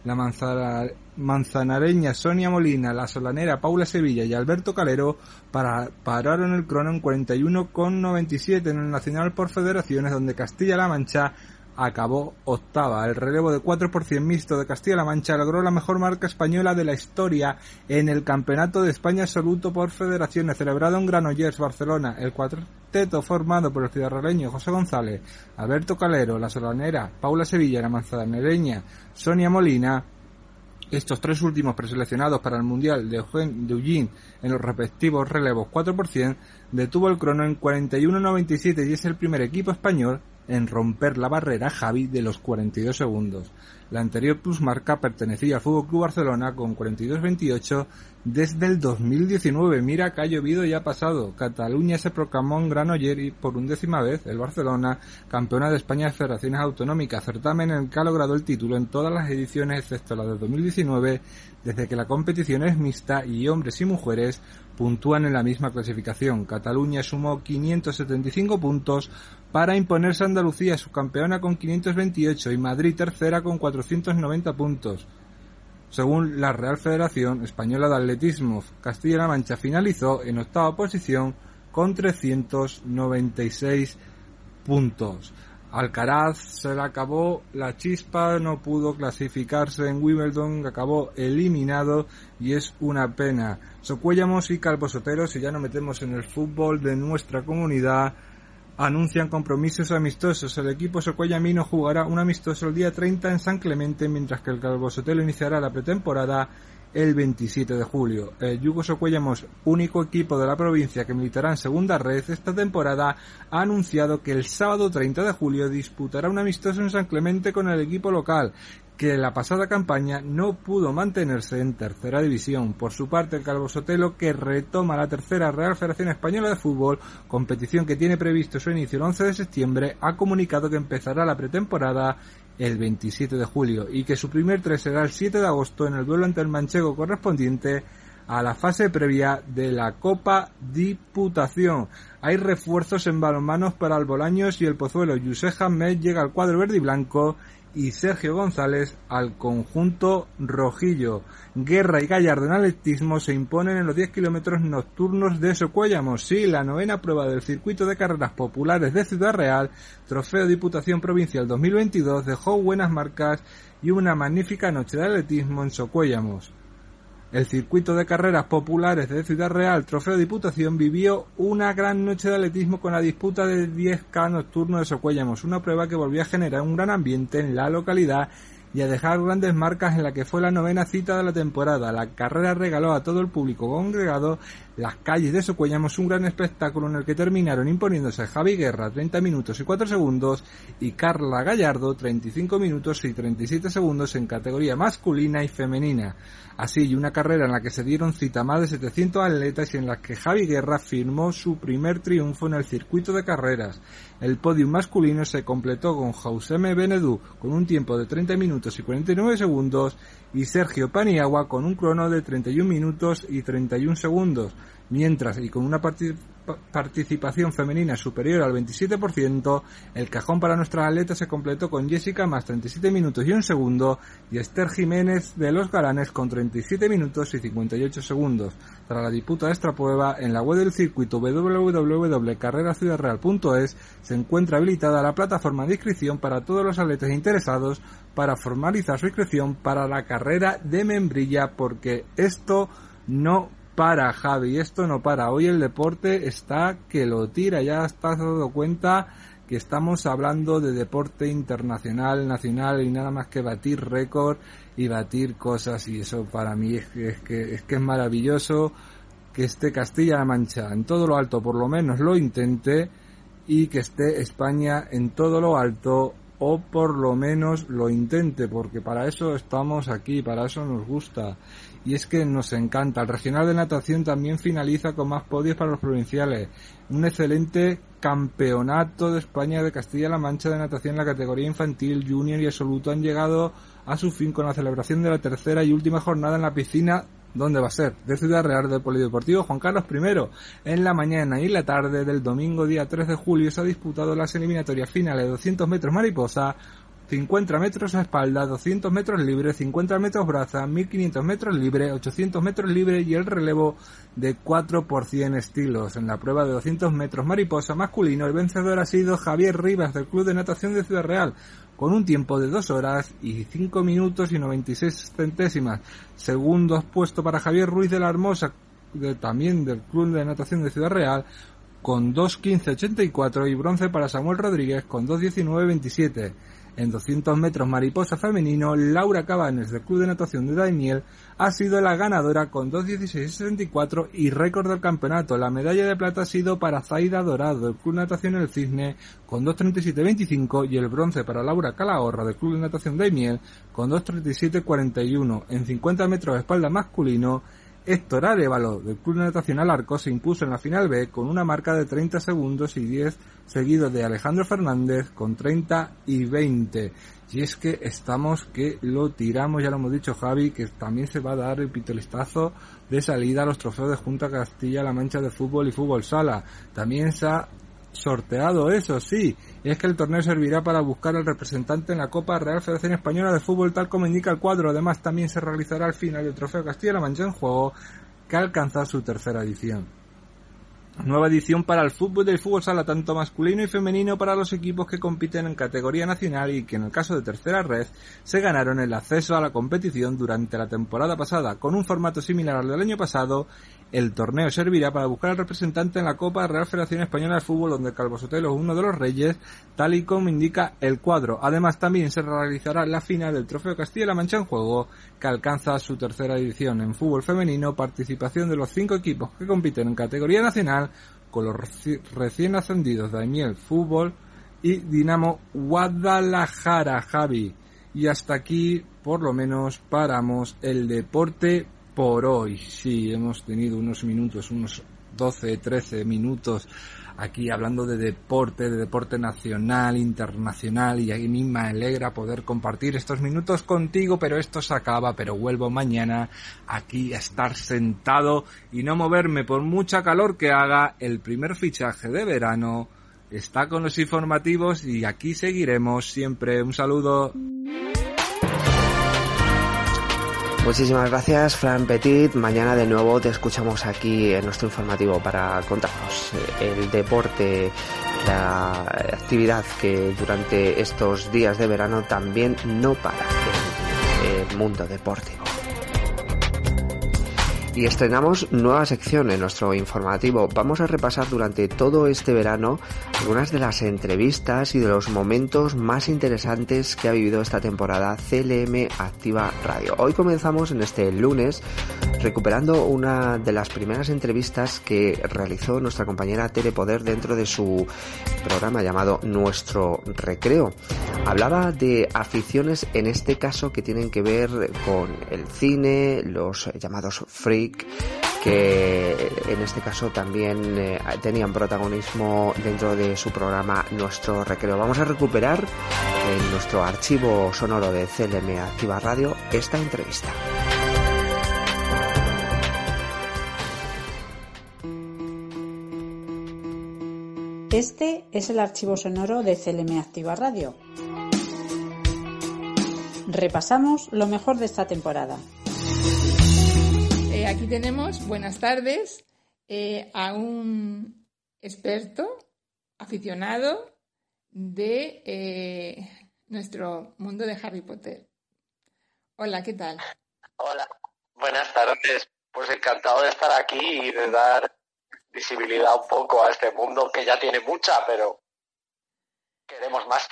la manzanareña Sonia Molina, la solanera Paula Sevilla y Alberto Calero para, pararon el crono en 41,97 en el Nacional por Federaciones donde Castilla-La Mancha acabó octava. El relevo de 4 por mixto de Castilla-La Mancha logró la mejor marca española de la historia en el Campeonato de España Absoluto por Federaciones celebrado en Granollers, Barcelona. El cuarteto formado por el ciudadraleño José González, Alberto Calero, la solanera Paula Sevilla, la manzanareña Sonia Molina, estos tres últimos preseleccionados para el Mundial de Eugene en los respectivos relevos 4 detuvo el crono en 41.97 y es el primer equipo español en romper la barrera Javi de los 42 segundos. La anterior plusmarca pertenecía al Fútbol Club Barcelona con 42-28 desde el 2019. Mira que ha llovido y ha pasado. Cataluña se proclamó en Granoller y por undécima vez el Barcelona, campeona de España de Federaciones Autonómicas, certamen en el que ha logrado el título en todas las ediciones excepto la de 2019, desde que la competición es mixta y hombres y mujeres puntúan en la misma clasificación. Cataluña sumó 575 puntos para imponerse a Andalucía, subcampeona con 528 y Madrid tercera con 490 puntos. Según la Real Federación Española de Atletismo, Castilla-La Mancha finalizó en octava posición con 396 puntos. Alcaraz se le acabó la chispa, no pudo clasificarse en Wimbledon, acabó eliminado y es una pena. Socuellamos y Calvo Sotero, si ya no metemos en el fútbol de nuestra comunidad, anuncian compromisos amistosos. El equipo socuellamino jugará un amistoso el día 30 en San Clemente, mientras que el Calvo Sotelo iniciará la pretemporada el 27 de julio. El Yugo Socuellamos, único equipo de la provincia que militará en segunda red esta temporada, ha anunciado que el sábado 30 de julio disputará un amistoso en San Clemente con el equipo local que la pasada campaña no pudo mantenerse en tercera división. Por su parte, el Calvo Sotelo, que retoma la tercera Real Federación Española de Fútbol, competición que tiene previsto su inicio el 11 de septiembre, ha comunicado que empezará la pretemporada el 27 de julio y que su primer tres será el 7 de agosto en el duelo ante el Manchego correspondiente a la fase previa de la Copa Diputación. Hay refuerzos en balonmanos para el Bolaños y el Pozuelo. Yusef Hamed llega al cuadro verde y blanco y Sergio González al conjunto rojillo. Guerra y Gallardo en atletismo se imponen en los 10 kilómetros nocturnos de Socuéllamos. Sí, la novena prueba del circuito de carreras populares de Ciudad Real, Trofeo Diputación Provincial 2022, dejó buenas marcas y una magnífica noche de atletismo en Socuéllamos. El circuito de carreras populares de Ciudad Real, Trofeo Diputación, vivió una gran noche de atletismo con la disputa de 10K nocturno de Socuéllamos, una prueba que volvió a generar un gran ambiente en la localidad y a dejar grandes marcas en la que fue la novena cita de la temporada. La carrera regaló a todo el público congregado las calles de Socuellamos un gran espectáculo en el que terminaron imponiéndose Javi Guerra 30 minutos y 4 segundos y Carla Gallardo 35 minutos y 37 segundos en categoría masculina y femenina. Así, una carrera en la que se dieron cita más de 700 atletas y en la que Javi Guerra firmó su primer triunfo en el circuito de carreras. El podium masculino se completó con Jauseme Benedú con un tiempo de 30 minutos y 49 segundos y Sergio Paniagua con un crono de 31 minutos y 31 segundos, mientras y con una participación femenina superior al 27%, el cajón para nuestras atletas se completó con Jessica más 37 minutos y un segundo y Esther Jiménez de los Galanes con 37 minutos y 58 segundos. Tras la disputa de esta prueba, en la web del circuito www.carreraciudadreal.es se encuentra habilitada la plataforma de inscripción para todos los atletas interesados para formalizar su inscripción para la carrera de membrilla porque esto no para, Javi, esto no para. Hoy el deporte está que lo tira, ya estás dado cuenta que estamos hablando de deporte internacional, nacional y nada más que batir récord y batir cosas y eso para mí es que es, que, es, que es maravilloso que esté Castilla-La Mancha en todo lo alto, por lo menos lo intente, y que esté España en todo lo alto o por lo menos lo intente, porque para eso estamos aquí, para eso nos gusta y es que nos encanta. El regional de natación también finaliza con más podios para los provinciales. Un excelente campeonato de España de Castilla-La Mancha de natación en la categoría infantil, junior y absoluto han llegado a su fin con la celebración de la tercera y última jornada en la piscina ¿Dónde va a ser? De Ciudad Real del Polideportivo Juan Carlos I. En la mañana y la tarde del domingo día 3 de julio se ha disputado las eliminatorias finales de 200 metros mariposa, 50 metros a espalda, 200 metros libre, 50 metros braza, 1500 metros libre, 800 metros libre y el relevo de 4 por 100 estilos. En la prueba de 200 metros mariposa masculino, el vencedor ha sido Javier Rivas del Club de Natación de Ciudad Real, con un tiempo de 2 horas y 5 minutos y 96 centésimas. Segundo puesto para Javier Ruiz de la Hermosa, también del Club de Natación de Ciudad Real, con 2.15.84 y bronce para Samuel Rodríguez con 2.19.27. En 200 metros mariposa femenino, Laura Cabanes del Club de Natación de Daimiel ha sido la ganadora con 2.16.64 y récord del campeonato. La medalla de plata ha sido para Zaida Dorado del Club de Natación El Cisne con 2.37.25 y el bronce para Laura Calahorra del Club de Natación Daimiel con 2.37.41. En 50 metros de espalda masculino, Héctor Arevalo del Club Natacional Arco se impuso en la final B con una marca de 30 segundos y 10 seguido de Alejandro Fernández con 30 y 20. Y es que estamos que lo tiramos, ya lo hemos dicho Javi, que también se va a dar el pitolistazo de salida a los trofeos de Junta Castilla-La Mancha de fútbol y fútbol sala. También se ha sorteado eso, sí, es que el torneo servirá para buscar al representante en la Copa Real Federación Española de Fútbol tal como indica el cuadro. Además, también se realizará al final el Trofeo Castilla-La Mancha en juego que alcanza su tercera edición. Nueva edición para el fútbol del fútbol sala tanto masculino y femenino para los equipos que compiten en categoría nacional y que en el caso de tercera red se ganaron el acceso a la competición durante la temporada pasada con un formato similar al del año pasado el torneo servirá para buscar al representante en la Copa Real Federación Española de Fútbol, donde Calvo Sotelo es uno de los reyes, tal y como indica el cuadro. Además, también se realizará la final del Trofeo Castilla-La Mancha en Juego, que alcanza su tercera edición en fútbol femenino, participación de los cinco equipos que compiten en categoría nacional, con los recién ascendidos Daimiel Fútbol y Dinamo Guadalajara, Javi. Y hasta aquí, por lo menos, paramos el deporte por hoy. Sí, hemos tenido unos minutos, unos 12, 13 minutos aquí hablando de deporte, de deporte nacional, internacional y a mí me alegra poder compartir estos minutos contigo, pero esto se acaba, pero vuelvo mañana aquí a estar sentado y no moverme por mucha calor que haga. El primer fichaje de verano está con los informativos y aquí seguiremos siempre. Un saludo. Muchísimas gracias, Fran Petit. Mañana de nuevo te escuchamos aquí en nuestro informativo para contarnos eh, el deporte, la actividad que durante estos días de verano también no para en el mundo deportivo. Y estrenamos nueva sección en nuestro informativo. Vamos a repasar durante todo este verano algunas de las entrevistas y de los momentos más interesantes que ha vivido esta temporada CLM Activa Radio. Hoy comenzamos en este lunes recuperando una de las primeras entrevistas que realizó nuestra compañera Telepoder dentro de su programa llamado Nuestro Recreo. Hablaba de aficiones en este caso que tienen que ver con el cine, los llamados free que en este caso también eh, tenían protagonismo dentro de su programa Nuestro Recreo. Vamos a recuperar en nuestro archivo sonoro de CLM Activa Radio esta entrevista. Este es el archivo sonoro de CLM Activa Radio. Repasamos lo mejor de esta temporada. Eh, aquí tenemos, buenas tardes, eh, a un experto, aficionado de eh, nuestro mundo de Harry Potter. Hola, ¿qué tal? Hola, buenas tardes. Pues encantado de estar aquí y de dar visibilidad un poco a este mundo que ya tiene mucha, pero queremos más.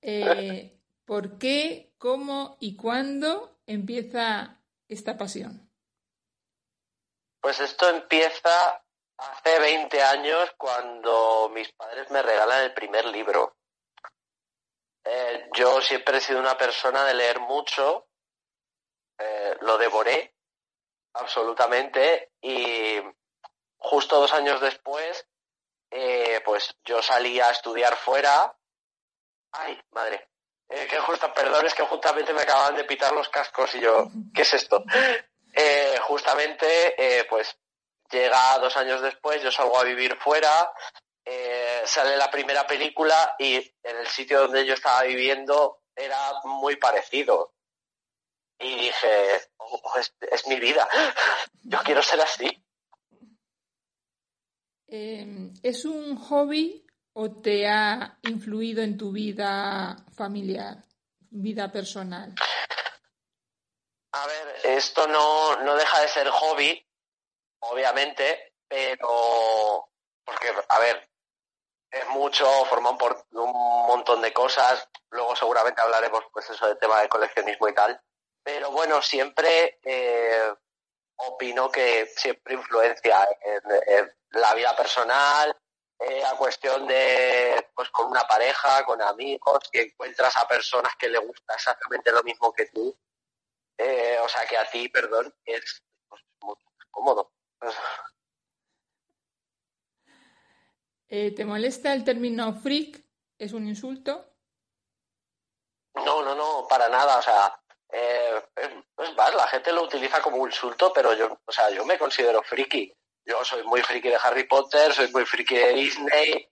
¿Por qué, cómo y cuándo empieza esta pasión? Pues esto empieza hace 20 años cuando mis padres me regalan el primer libro. Eh, yo siempre he sido una persona de leer mucho, eh, lo devoré absolutamente y justo dos años después, eh, pues yo salí a estudiar fuera. Ay, madre, eh, que justo, perdón, es que justamente me acaban de pitar los cascos y yo, ¿qué es esto? Eh, justamente, eh, pues llega dos años después, yo salgo a vivir fuera, sale la primera película y en el sitio donde yo estaba viviendo era muy parecido. Y dije, oh, es, es, mi vida, yo quiero ser así. ¿Es un hobby o te ha influido en tu vida familiar, vida personal? A ver, esto no, no deja de ser hobby, obviamente, pero porque, a ver, es mucho, forman por un montón de cosas, luego seguramente hablaremos pues eso de tema de coleccionismo y tal, pero bueno, siempre eh, opino que siempre influencia en la vida personal, eh, a cuestión de, pues con una pareja, con amigos, que encuentras a personas que le gusta exactamente lo mismo que tú. Eh, o sea que a ti, perdón, es pues, muy cómodo. Eh, ¿Te molesta el término freak? ¿Es un insulto? No, no, no, para nada. O sea, es, es más, la gente lo utiliza como un insulto, pero yo, o sea, yo me considero friki. Yo soy muy friki de Harry Potter, soy muy friki de Disney,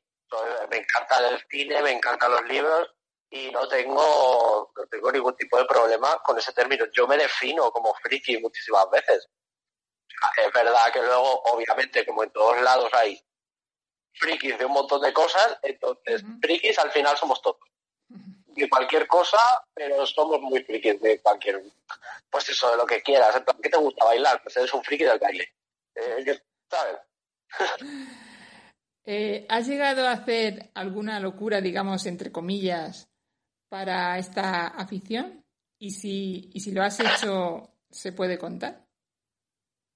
me encanta el cine, me encantan los libros y no tengo, no tengo ningún tipo de problema con ese término. Yo me defino como friki muchísimas veces. Es verdad que luego, obviamente, como en todos lados hay frikis de un montón de cosas, entonces frikis al final somos todos. De cualquier cosa, pero somos muy frikis de cualquier, pues eso, de lo que quieras. ¿qué te gusta bailar? Pues eres un friki del baile. Eh, Eh, ¿Has llegado a hacer alguna locura, digamos, entre comillas, para esta afición? Y si, y si lo has hecho, ¿se puede contar?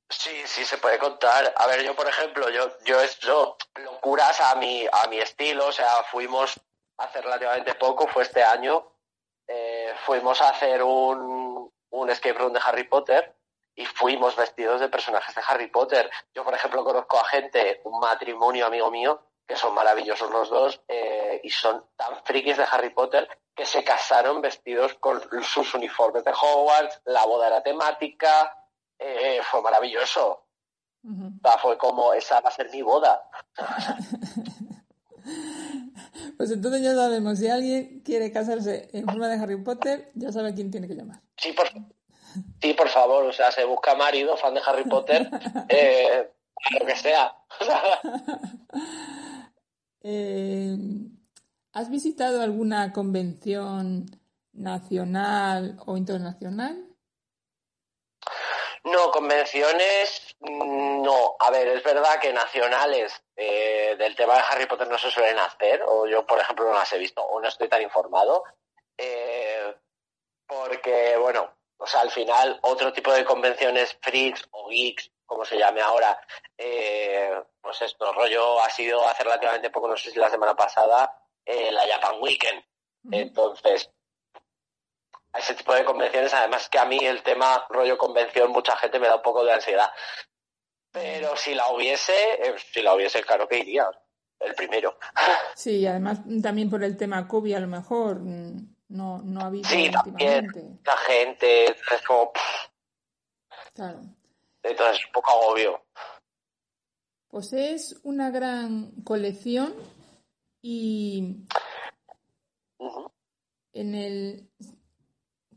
Sí, sí, se puede contar. A ver, yo, por ejemplo, yo, yo he hecho locuras a mi, a mi estilo. O sea, fuimos hace relativamente poco, fue este año, eh, fuimos a hacer un, un escape room de Harry Potter y fuimos vestidos de personajes de Harry Potter. Yo, por ejemplo, conozco a gente, un matrimonio amigo mío, que son maravillosos los dos, eh, y son tan frikis de Harry Potter que se casaron vestidos con sus uniformes de Hogwarts, la boda era temática, eh, fue maravilloso. fue como, esa va a ser mi boda. Pues entonces ya sabemos, si alguien quiere casarse en forma de Harry Potter, ya sabe a quién tiene que llamar. Sí, por, Sí, por favor, o sea, se busca marido, fan de Harry Potter, eh, lo que sea. Eh, ¿Has visitado alguna convención nacional o internacional? No, convenciones, mm, no. A ver, es verdad que nacionales eh, del tema de Harry Potter no se suelen hacer, o yo, por ejemplo, no las he visto, o no estoy tan informado. Eh, porque, bueno, o sea, al final, otro tipo de convenciones freaks o geeks, como se llame ahora, eh, pues esto, rollo ha sido hace relativamente poco, no sé si la semana pasada, la Japan Weekend. Entonces, a ese tipo de convenciones, además que a mí el tema rollo convención, mucha gente me da un poco de ansiedad. Pero si la hubiese, eh, si la hubiese, claro que iría, el primero. Sí, además también por el tema COVID a lo mejor mm, no, no ha habido Sí, también, la gente, es como... Claro. Entonces es un poco agobio. Pues es una gran colección y en el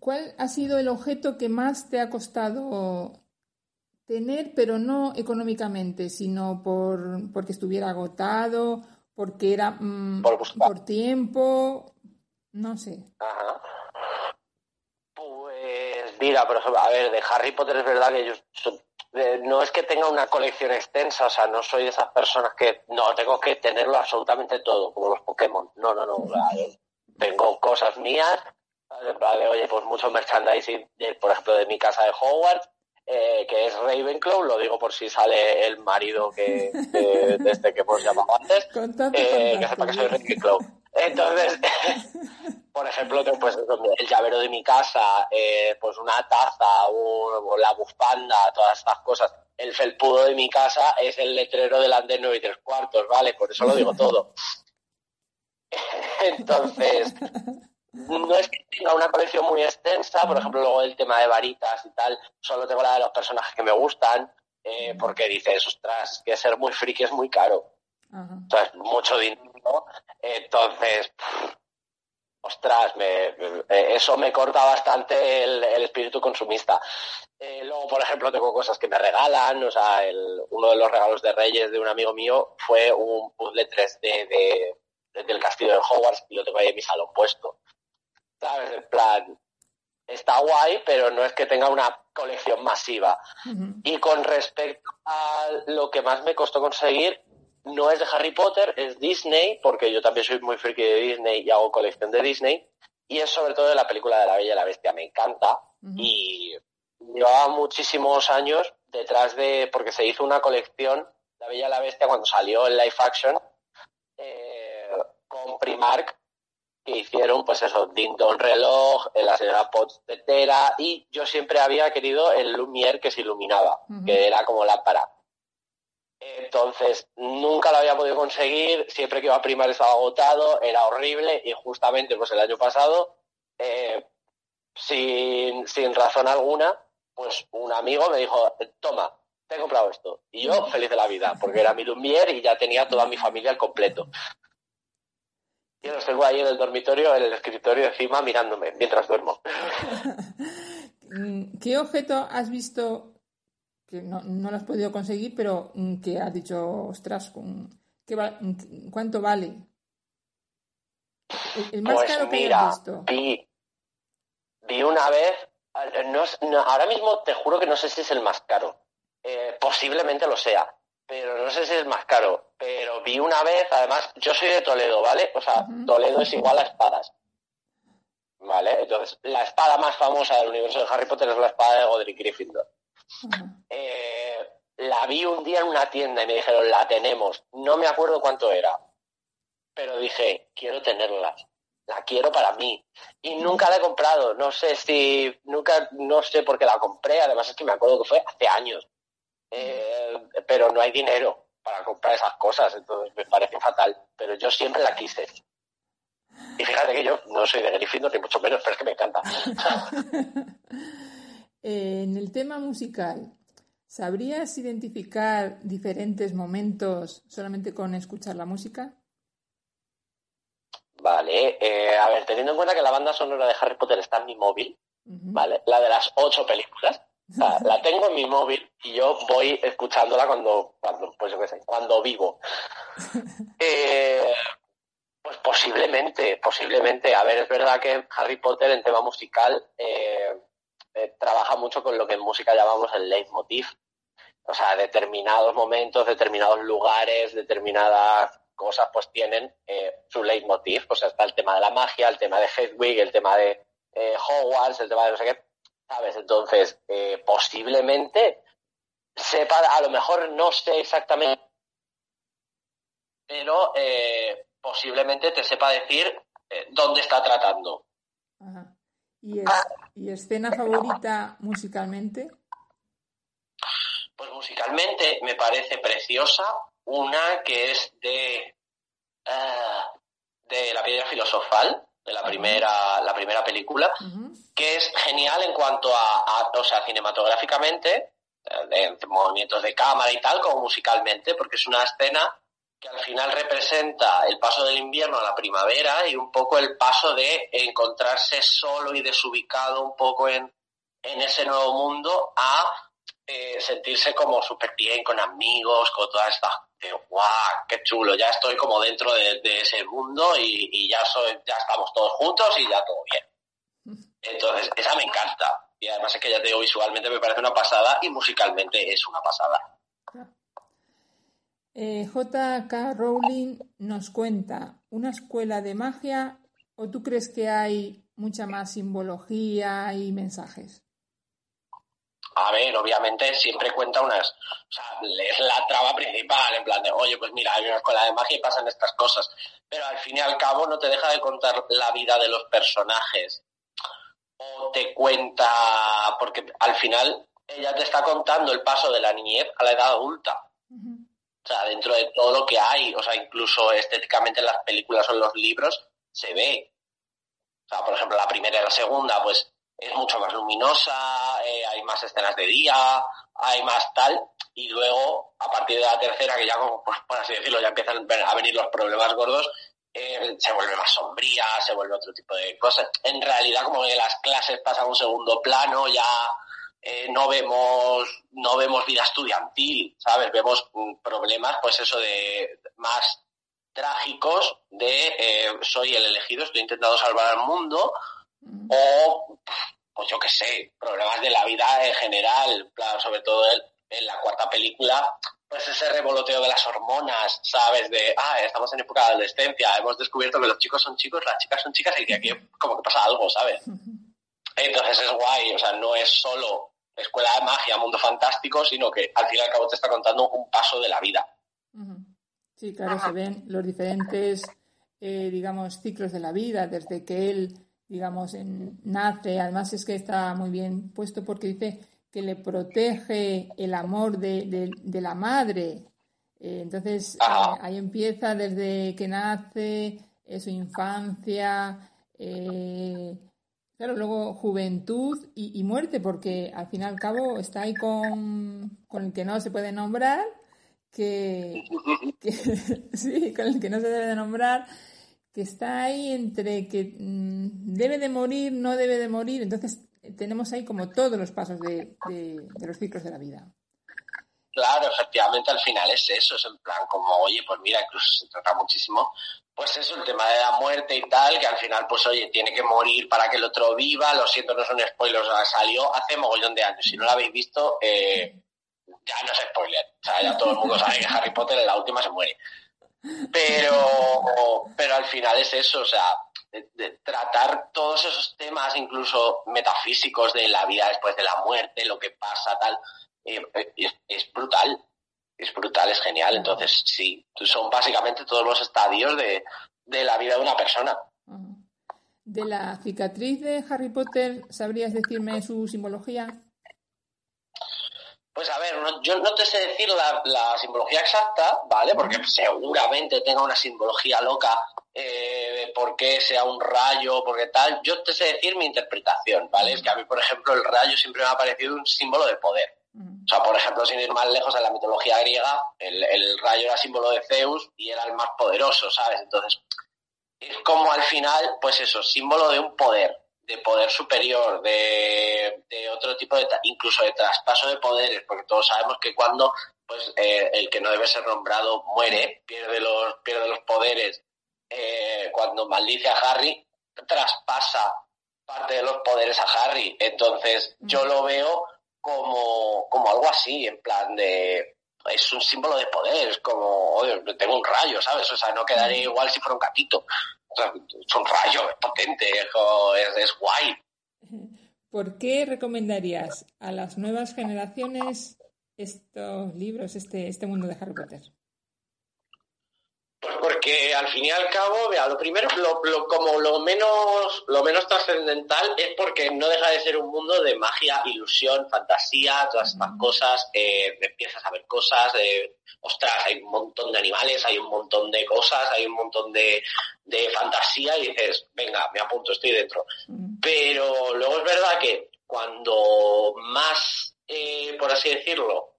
¿Cuál ha sido el objeto que más te ha costado tener, pero no económicamente, sino por porque estuviera agotado, porque era mm, por, tiempo, no sé? Ajá. Pues mira, por ejemplo, a ver, de Harry Potter es verdad que yo no es que tenga una colección extensa, o sea, no soy de esas personas que no tengo que tenerlo absolutamente todo, como los Pokémon. No, no, no. tengo cosas mías Vale, oye, pues mucho merchandising, por ejemplo, de mi casa de Hogwarts, eh, que es Ravenclaw, lo digo por si sale el marido que de, este que hemos llamado antes, eh, que sepa que soy Ravenclaw. Entonces, por ejemplo, pues el llavero de mi casa, eh, pues una taza, un, la bufanda, todas estas cosas. El felpudo de mi casa es el letrero del andén 9 y tres cuartos, ¿vale? Por eso lo digo todo. Entonces, no es que tenga una colección muy extensa, por ejemplo, luego el tema de varitas y tal, solo tengo la de los personajes que me gustan, eh, porque dices, ostras, que ser muy friki es muy caro. O sea, es mucho dinero. Entonces, ostras, me, eh, eso me corta bastante el, espíritu consumista. Eh, luego, por ejemplo, tengo cosas que me regalan. O sea, uno de los regalos de Reyes de un amigo mío fue un puzzle 3D de, del castillo de Hogwarts y lo tengo ahí en mi salón puesto. ¿sabes? En plan, está guay, pero no es que tenga una colección masiva. Y con respecto a lo que más me costó conseguir, no es de Harry Potter, es Disney, porque yo también soy muy friki de Disney y hago colección de Disney, y es sobre todo de la película de La Bella y la Bestia, me encanta, y llevaba muchísimos años detrás de, porque se hizo una colección, La Bella y la Bestia, cuando salió en live action, eh, con Primark, que hicieron, pues eso, Ding Dong Reloj, la señora Potts y yo siempre había querido el Lumière que se iluminaba, que era como lámpara. Entonces, nunca lo había podido conseguir, siempre que iba a primar estaba agotado, era horrible, y justamente pues el año pasado, eh, sin, sin razón alguna, pues un amigo me dijo, toma, te he comprado esto. Y yo feliz de la vida, porque era mi Lumière y ya tenía toda mi familia al completo. Yo los tengo ahí en el dormitorio, en el escritorio encima, mirándome mientras duermo. ¿Qué objeto has visto que no, lo has podido conseguir, pero que has dicho, ostras, ¿cuánto vale? El, más pues caro que mira, visto. Vi, vi una vez, ahora mismo te juro que no sé si es el más caro. Eh, posiblemente lo sea pero no sé si es más caro. Pero vi una vez, además, yo soy de Toledo, ¿vale? O sea, Toledo es igual a espadas. ¿Vale? Entonces, la espada más famosa del universo de Harry Potter es la espada de Godric Gryffindor. Eh, la vi un día en una tienda y me dijeron, la tenemos. No me acuerdo cuánto era. Pero dije, quiero tenerla. La quiero para mí. Y nunca la he comprado. No sé si, nunca, no sé por qué la compré. Además es que me acuerdo que fue hace años. Eh, pero no hay dinero para comprar esas cosas, entonces me parece fatal, pero yo siempre la quise. Y fíjate que yo no soy de Gryffindor ni mucho menos, pero es que me encanta. en el tema musical, ¿sabrías identificar diferentes momentos solamente con escuchar la música? Vale, eh, a ver, teniendo en cuenta que la banda sonora de Harry Potter está en mi móvil, ¿vale? La de las ocho películas, la tengo en mi móvil y yo voy escuchándola cuando, cuando pues yo qué sé, cuando vivo. Eh, pues posiblemente, posiblemente. A ver, es verdad que Harry Potter en tema musical, eh, eh, trabaja mucho con lo que en música llamamos el leitmotiv. O sea, determinados momentos, determinados lugares, determinadas cosas, pues tienen eh, su leitmotiv. O sea, está el tema de la magia, el tema de Hedwig, el tema de eh, Hogwarts, el tema de no sé qué. ¿Sabes? Entonces, posiblemente sepa, a lo mejor no sé exactamente, pero posiblemente te sepa decir dónde está tratando. ¿Y, es- y escena favorita musicalmente? Pues musicalmente me parece preciosa una que es de ah, de la piedra filosofal de la primera la primera película que es genial en cuanto a, a- o sea cinematográficamente eh, de movimientos de cámara y tal como musicalmente porque es una escena que al final representa el paso del invierno a la primavera y un poco el paso de encontrarse solo y desubicado un poco en, en ese nuevo mundo a eh, sentirse como súper bien con amigos, con toda esta de guau, qué chulo, ya estoy como dentro de, ese mundo y, y ya soy, ya estamos todos juntos y ya todo bien. Entonces, esa me encanta. Y además es que ya te digo, visualmente me parece una pasada y musicalmente es una pasada. Eh, J.K. Rowling nos cuenta una escuela de magia o tú crees que hay mucha más simbología y mensajes? A ver, obviamente siempre cuenta unas, o sea, es la trama principal, en plan de, oye, pues mira, hay una escuela de magia y pasan estas cosas. Pero al fin y al cabo no te deja de contar la vida de los personajes. O te cuenta, porque al final ella te está contando el paso de la niñez a la edad adulta. O sea, dentro de todo lo que hay, o sea, incluso estéticamente en las películas o en los libros se ve. O sea, por ejemplo, la primera y la segunda, pues es mucho más luminosa, eh, hay más escenas de día, hay más tal, y luego, a partir de la tercera, que ya, como, pues, por así decirlo, ya empiezan a venir los problemas gordos, eh, se vuelve más sombría, se vuelve otro tipo de cosas. En realidad, como que las clases pasan a un segundo plano, ya eh, no vemos no vemos vida estudiantil, ¿sabes? Vemos mm, problemas, pues eso de más trágicos de eh, soy el elegido, estoy intentando salvar al mundo, o pues yo qué sé, problemas de la vida en general, plan, sobre todo en la cuarta película, pues ese revoloteo de las hormonas, ¿sabes? De, ah, estamos en época de adolescencia, hemos descubierto que los chicos son chicos, las chicas son chicas y que aquí como que pasa algo, ¿sabes? Entonces es guay, o sea, no es solo escuela de magia, mundo fantástico, sino que al fin y al cabo te está contando un paso de la vida. Sí, claro, se ven los diferentes, eh, digamos, ciclos de la vida, desde que él, digamos, en- nace. Además es que está muy bien puesto porque dice que le protege el amor de, de- de la madre. Eh, entonces, eh, ahí empieza desde que nace, eh, su infancia, eh, claro, luego juventud y, y muerte, porque al fin y al cabo está ahí con, con el que no se puede nombrar, que, que- sí, con el que no se debe de nombrar, que está ahí entre que mm, debe de morir, no debe de morir. Entonces tenemos ahí como todos los pasos de, de- de los ciclos de la vida. Claro, efectivamente al final es eso, es en plan como, oye, pues mira, incluso se trata muchísimo, pues eso, el tema de la muerte y tal, que al final, pues oye, tiene que morir para que el otro viva, lo siento, no son spoilers, salió hace mogollón de años, si no lo habéis visto, eh, ya no es spoiler, o sea, ya todo el mundo sabe que Harry Potter en la última se muere. Pero, pero al final es eso, o sea, tratar todos esos temas, incluso metafísicos de la vida después de la muerte, lo que pasa, tal, eh, eh, es brutal, es brutal, es genial. Entonces, sí, son básicamente todos los estadios de, de la vida de una persona. De la cicatriz de Harry Potter, ¿sabrías decirme su simbología? Pues a ver, no- yo no te sé decir la, la simbología exacta, ¿vale? Porque seguramente tenga una simbología loca, eh, porque sea un rayo, porque tal. Yo te sé decir mi interpretación, ¿vale? Es que a mí, por ejemplo, el rayo siempre me ha parecido un símbolo de poder. O sea, por ejemplo, sin ir más lejos, en la mitología griega, el, el rayo era símbolo de Zeus y era el más poderoso, ¿sabes? Entonces, es como al final, pues eso, símbolo de un poder, de poder superior, de, de otro tipo de, incluso de traspaso de poderes, porque todos sabemos que cuando pues eh, el que no debe ser nombrado muere, pierde los, pierde los poderes, eh, cuando maldice a Harry, traspasa parte de los poderes a Harry. Entonces, yo lo veo como, como algo así, en plan de. Es un símbolo de poder, es como, oye, tengo un rayo, ¿sabes? O sea, no quedaría igual si fuera un gatito. O sea, es un rayo, es potente, es, es guay. ¿Por qué recomendarías a las nuevas generaciones estos libros, este, este mundo de Harry Potter? Pues porque al fin y al cabo, vea, lo primero, lo, como lo menos, lo menos trascendental es porque no deja de ser un mundo de magia, ilusión, fantasía, todas estas cosas. Eh, empiezas a ver cosas, eh, ostras, hay un montón de animales, hay un montón de cosas, hay un montón de, de fantasía y dices, venga, me apunto, estoy dentro. Pero luego es verdad que cuando más, eh, por así decirlo,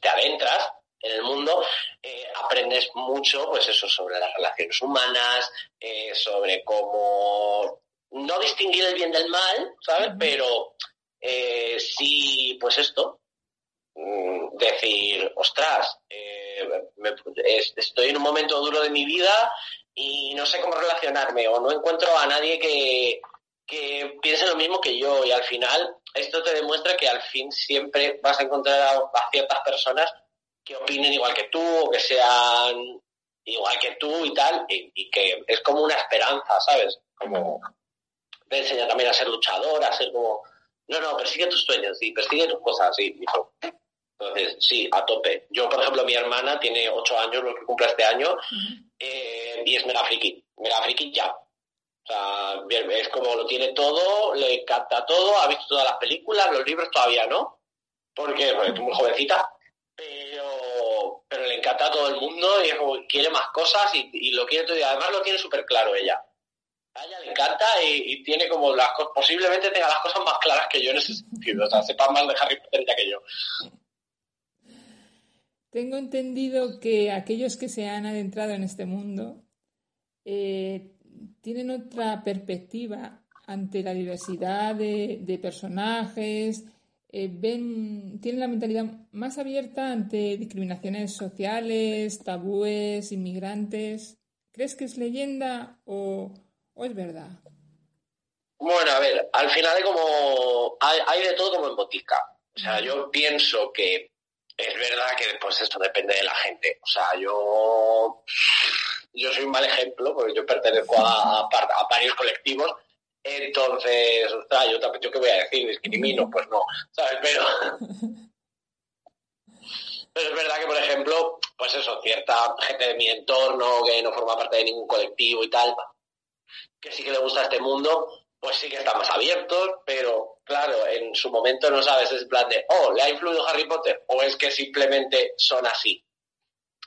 te adentras, en el mundo, eh, aprendes mucho, pues eso, sobre las relaciones humanas, eh, sobre cómo no distinguir el bien del mal, ¿sabes? Pero eh, sí, pues esto, mm, decir, ostras, estoy en un momento duro de mi vida y no sé cómo relacionarme o no encuentro a nadie que, que piense lo mismo que yo y al final esto te demuestra que al fin siempre vas a encontrar a ciertas personas que opinen igual que tú o que sean igual que tú y tal, y, que es como una esperanza, ¿sabes? Como te enseña también a ser luchador, a ser como, no, no, persigue tus sueños, sí, persigue tus cosas, sí, Entonces, sí, a tope. Yo, por ejemplo, mi hermana tiene ocho años, lo que cumple este año, eh, y es mega friki, ya. O sea, es como lo tiene todo, le encanta todo, ha visto todas las películas, los libros todavía no, porque es muy jovencita, pero, pero le encanta a todo el mundo y quiere más cosas y, lo quiere todo y además lo tiene súper claro ella. A ella le encanta y, tiene como las cosas, posiblemente tenga las cosas más claras que yo en ese sentido, o sea, sepa más de Harry Potter ya que yo. Tengo entendido que aquellos que se han adentrado en este mundo eh, tienen otra perspectiva ante la diversidad de personajes, eh, ven, tienen la mentalidad más abierta ante discriminaciones sociales, tabúes, inmigrantes. ¿Crees que es leyenda o, es verdad? Bueno, a ver, al final hay como hay, de todo como en botica. O sea, yo pienso que es verdad que después esto depende de la gente. O sea, yo yo soy un mal ejemplo porque yo pertenezco a, a varios colectivos entonces, ostras, yo, yo qué voy a decir, discrimino, pues no, ¿sabes? Pero, pero es verdad que, por ejemplo, pues eso, cierta gente de mi entorno que no forma parte de ningún colectivo y tal, que sí que le gusta este mundo, pues sí que están más abiertos, pero claro, en su momento no sabes, es plan de, oh, ¿le ha influido Harry Potter? O es que simplemente son así.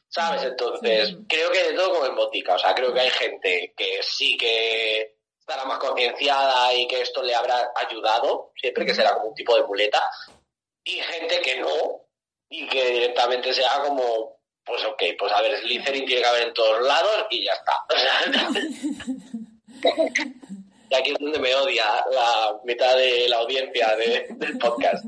¿Sabes? Entonces, creo que de todo como en botica. O sea, creo que hay gente que sí que estará más concienciada y que esto le habrá ayudado, siempre que será como un tipo de muleta, y gente que no, y que directamente sea como, pues ok, pues a ver, Slytherin tiene que haber en todos lados y ya está. y aquí es donde me odia la mitad de la audiencia del podcast.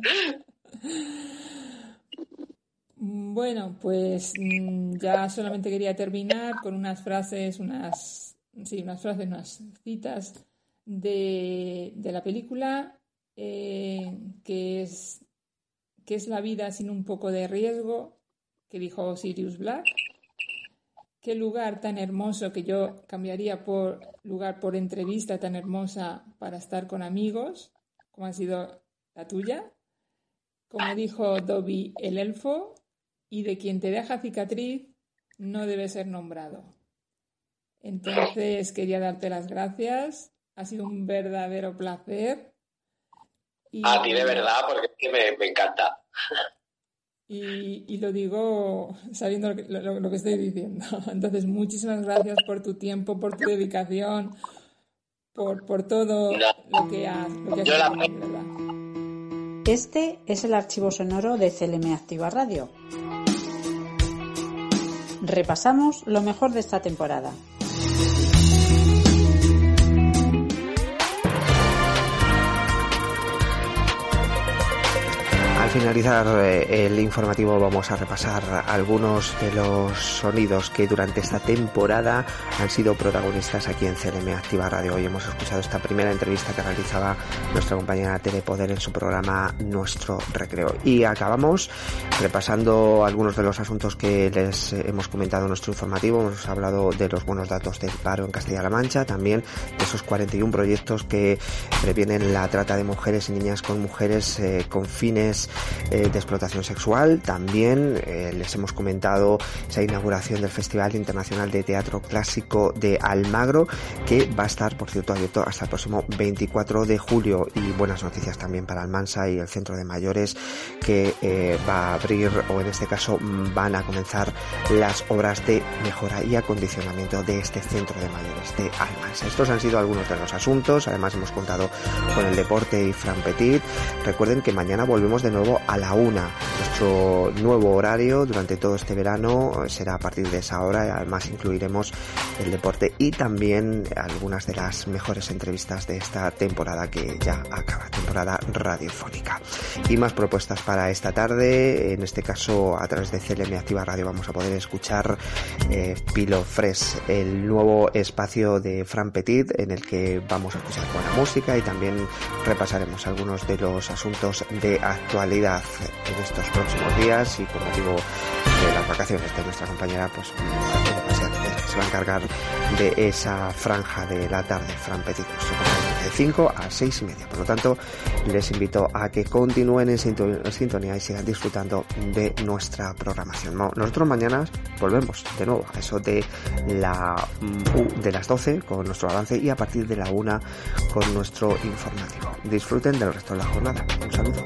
Bueno, pues mm, ya solamente quería terminar con unas frases, unas sí, unas frases, unas citas de, la película, eh, que, es, que es la vida sin un poco de riesgo, que dijo Sirius Black. Qué lugar tan hermoso que yo cambiaría por lugar por entrevista tan hermosa para estar con amigos, como ha sido la tuya. Como dijo Dobby el elfo, y de quien te deja cicatriz no debe ser nombrado. Entonces quería darte las gracias. Ha sido un verdadero placer. A ti de verdad, porque es que me, encanta. Y, lo digo sabiendo lo que, estoy diciendo. Entonces, muchísimas gracias por tu tiempo, por tu dedicación, por, por todo lo que has, lo que has hecho, Este es el archivo sonoro de CLM Activa Radio. Repasamos lo mejor de esta temporada. Thank you. Finalizar eh, el informativo vamos a repasar algunos de los sonidos que durante esta temporada han sido protagonistas aquí en CLM Activa Radio. Hoy hemos escuchado esta primera entrevista que realizaba nuestra compañera Telepoder en su programa Nuestro Recreo. Y acabamos repasando algunos de los asuntos que les hemos comentado en nuestro informativo. Hemos hablado de los buenos datos del paro en Castilla-La Mancha, también de esos 41 proyectos que previenen la trata de mujeres y niñas con mujeres eh, con fines eh, de explotación sexual. También eh, les hemos comentado esa inauguración del Festival Internacional de Teatro Clásico de Almagro, que va a estar, por cierto, abierto hasta el próximo 24 de julio. Y buenas noticias también para Almansa y el Centro de Mayores, que eh, va a abrir, o en este caso van a comenzar las obras de mejora y acondicionamiento de este Centro de Mayores de Almansa. Estos han sido algunos de los asuntos. Además, hemos contado con el deporte y Fran Petit. Recuerden que mañana volvemos de nuevo a la una. Nuestro nuevo horario durante todo este verano será a partir de esa hora. Además incluiremos el deporte y también algunas de las mejores entrevistas de esta temporada que ya acaba, temporada radiofónica. Y más propuestas para esta tarde. En este caso, a través de CLM Activa Radio vamos a poder escuchar eh, Pilo Fresh, el nuevo espacio de Fran Petit en el que vamos a escuchar buena música y también repasaremos algunos de los asuntos de actualidad en estos próximos días y por motivo de las vacaciones de nuestra compañera, pues se va a encargar de esa franja de la tarde, Fran Petit, de 5 a 6 y media. Por lo tanto, les invito a que continúen en sintonía y sigan disfrutando de nuestra programación. Nosotros mañana volvemos de nuevo a eso de, la, de las 12 con nuestro avance y a partir de la 1 con nuestro informativo. Disfruten del resto de la jornada. Un saludo.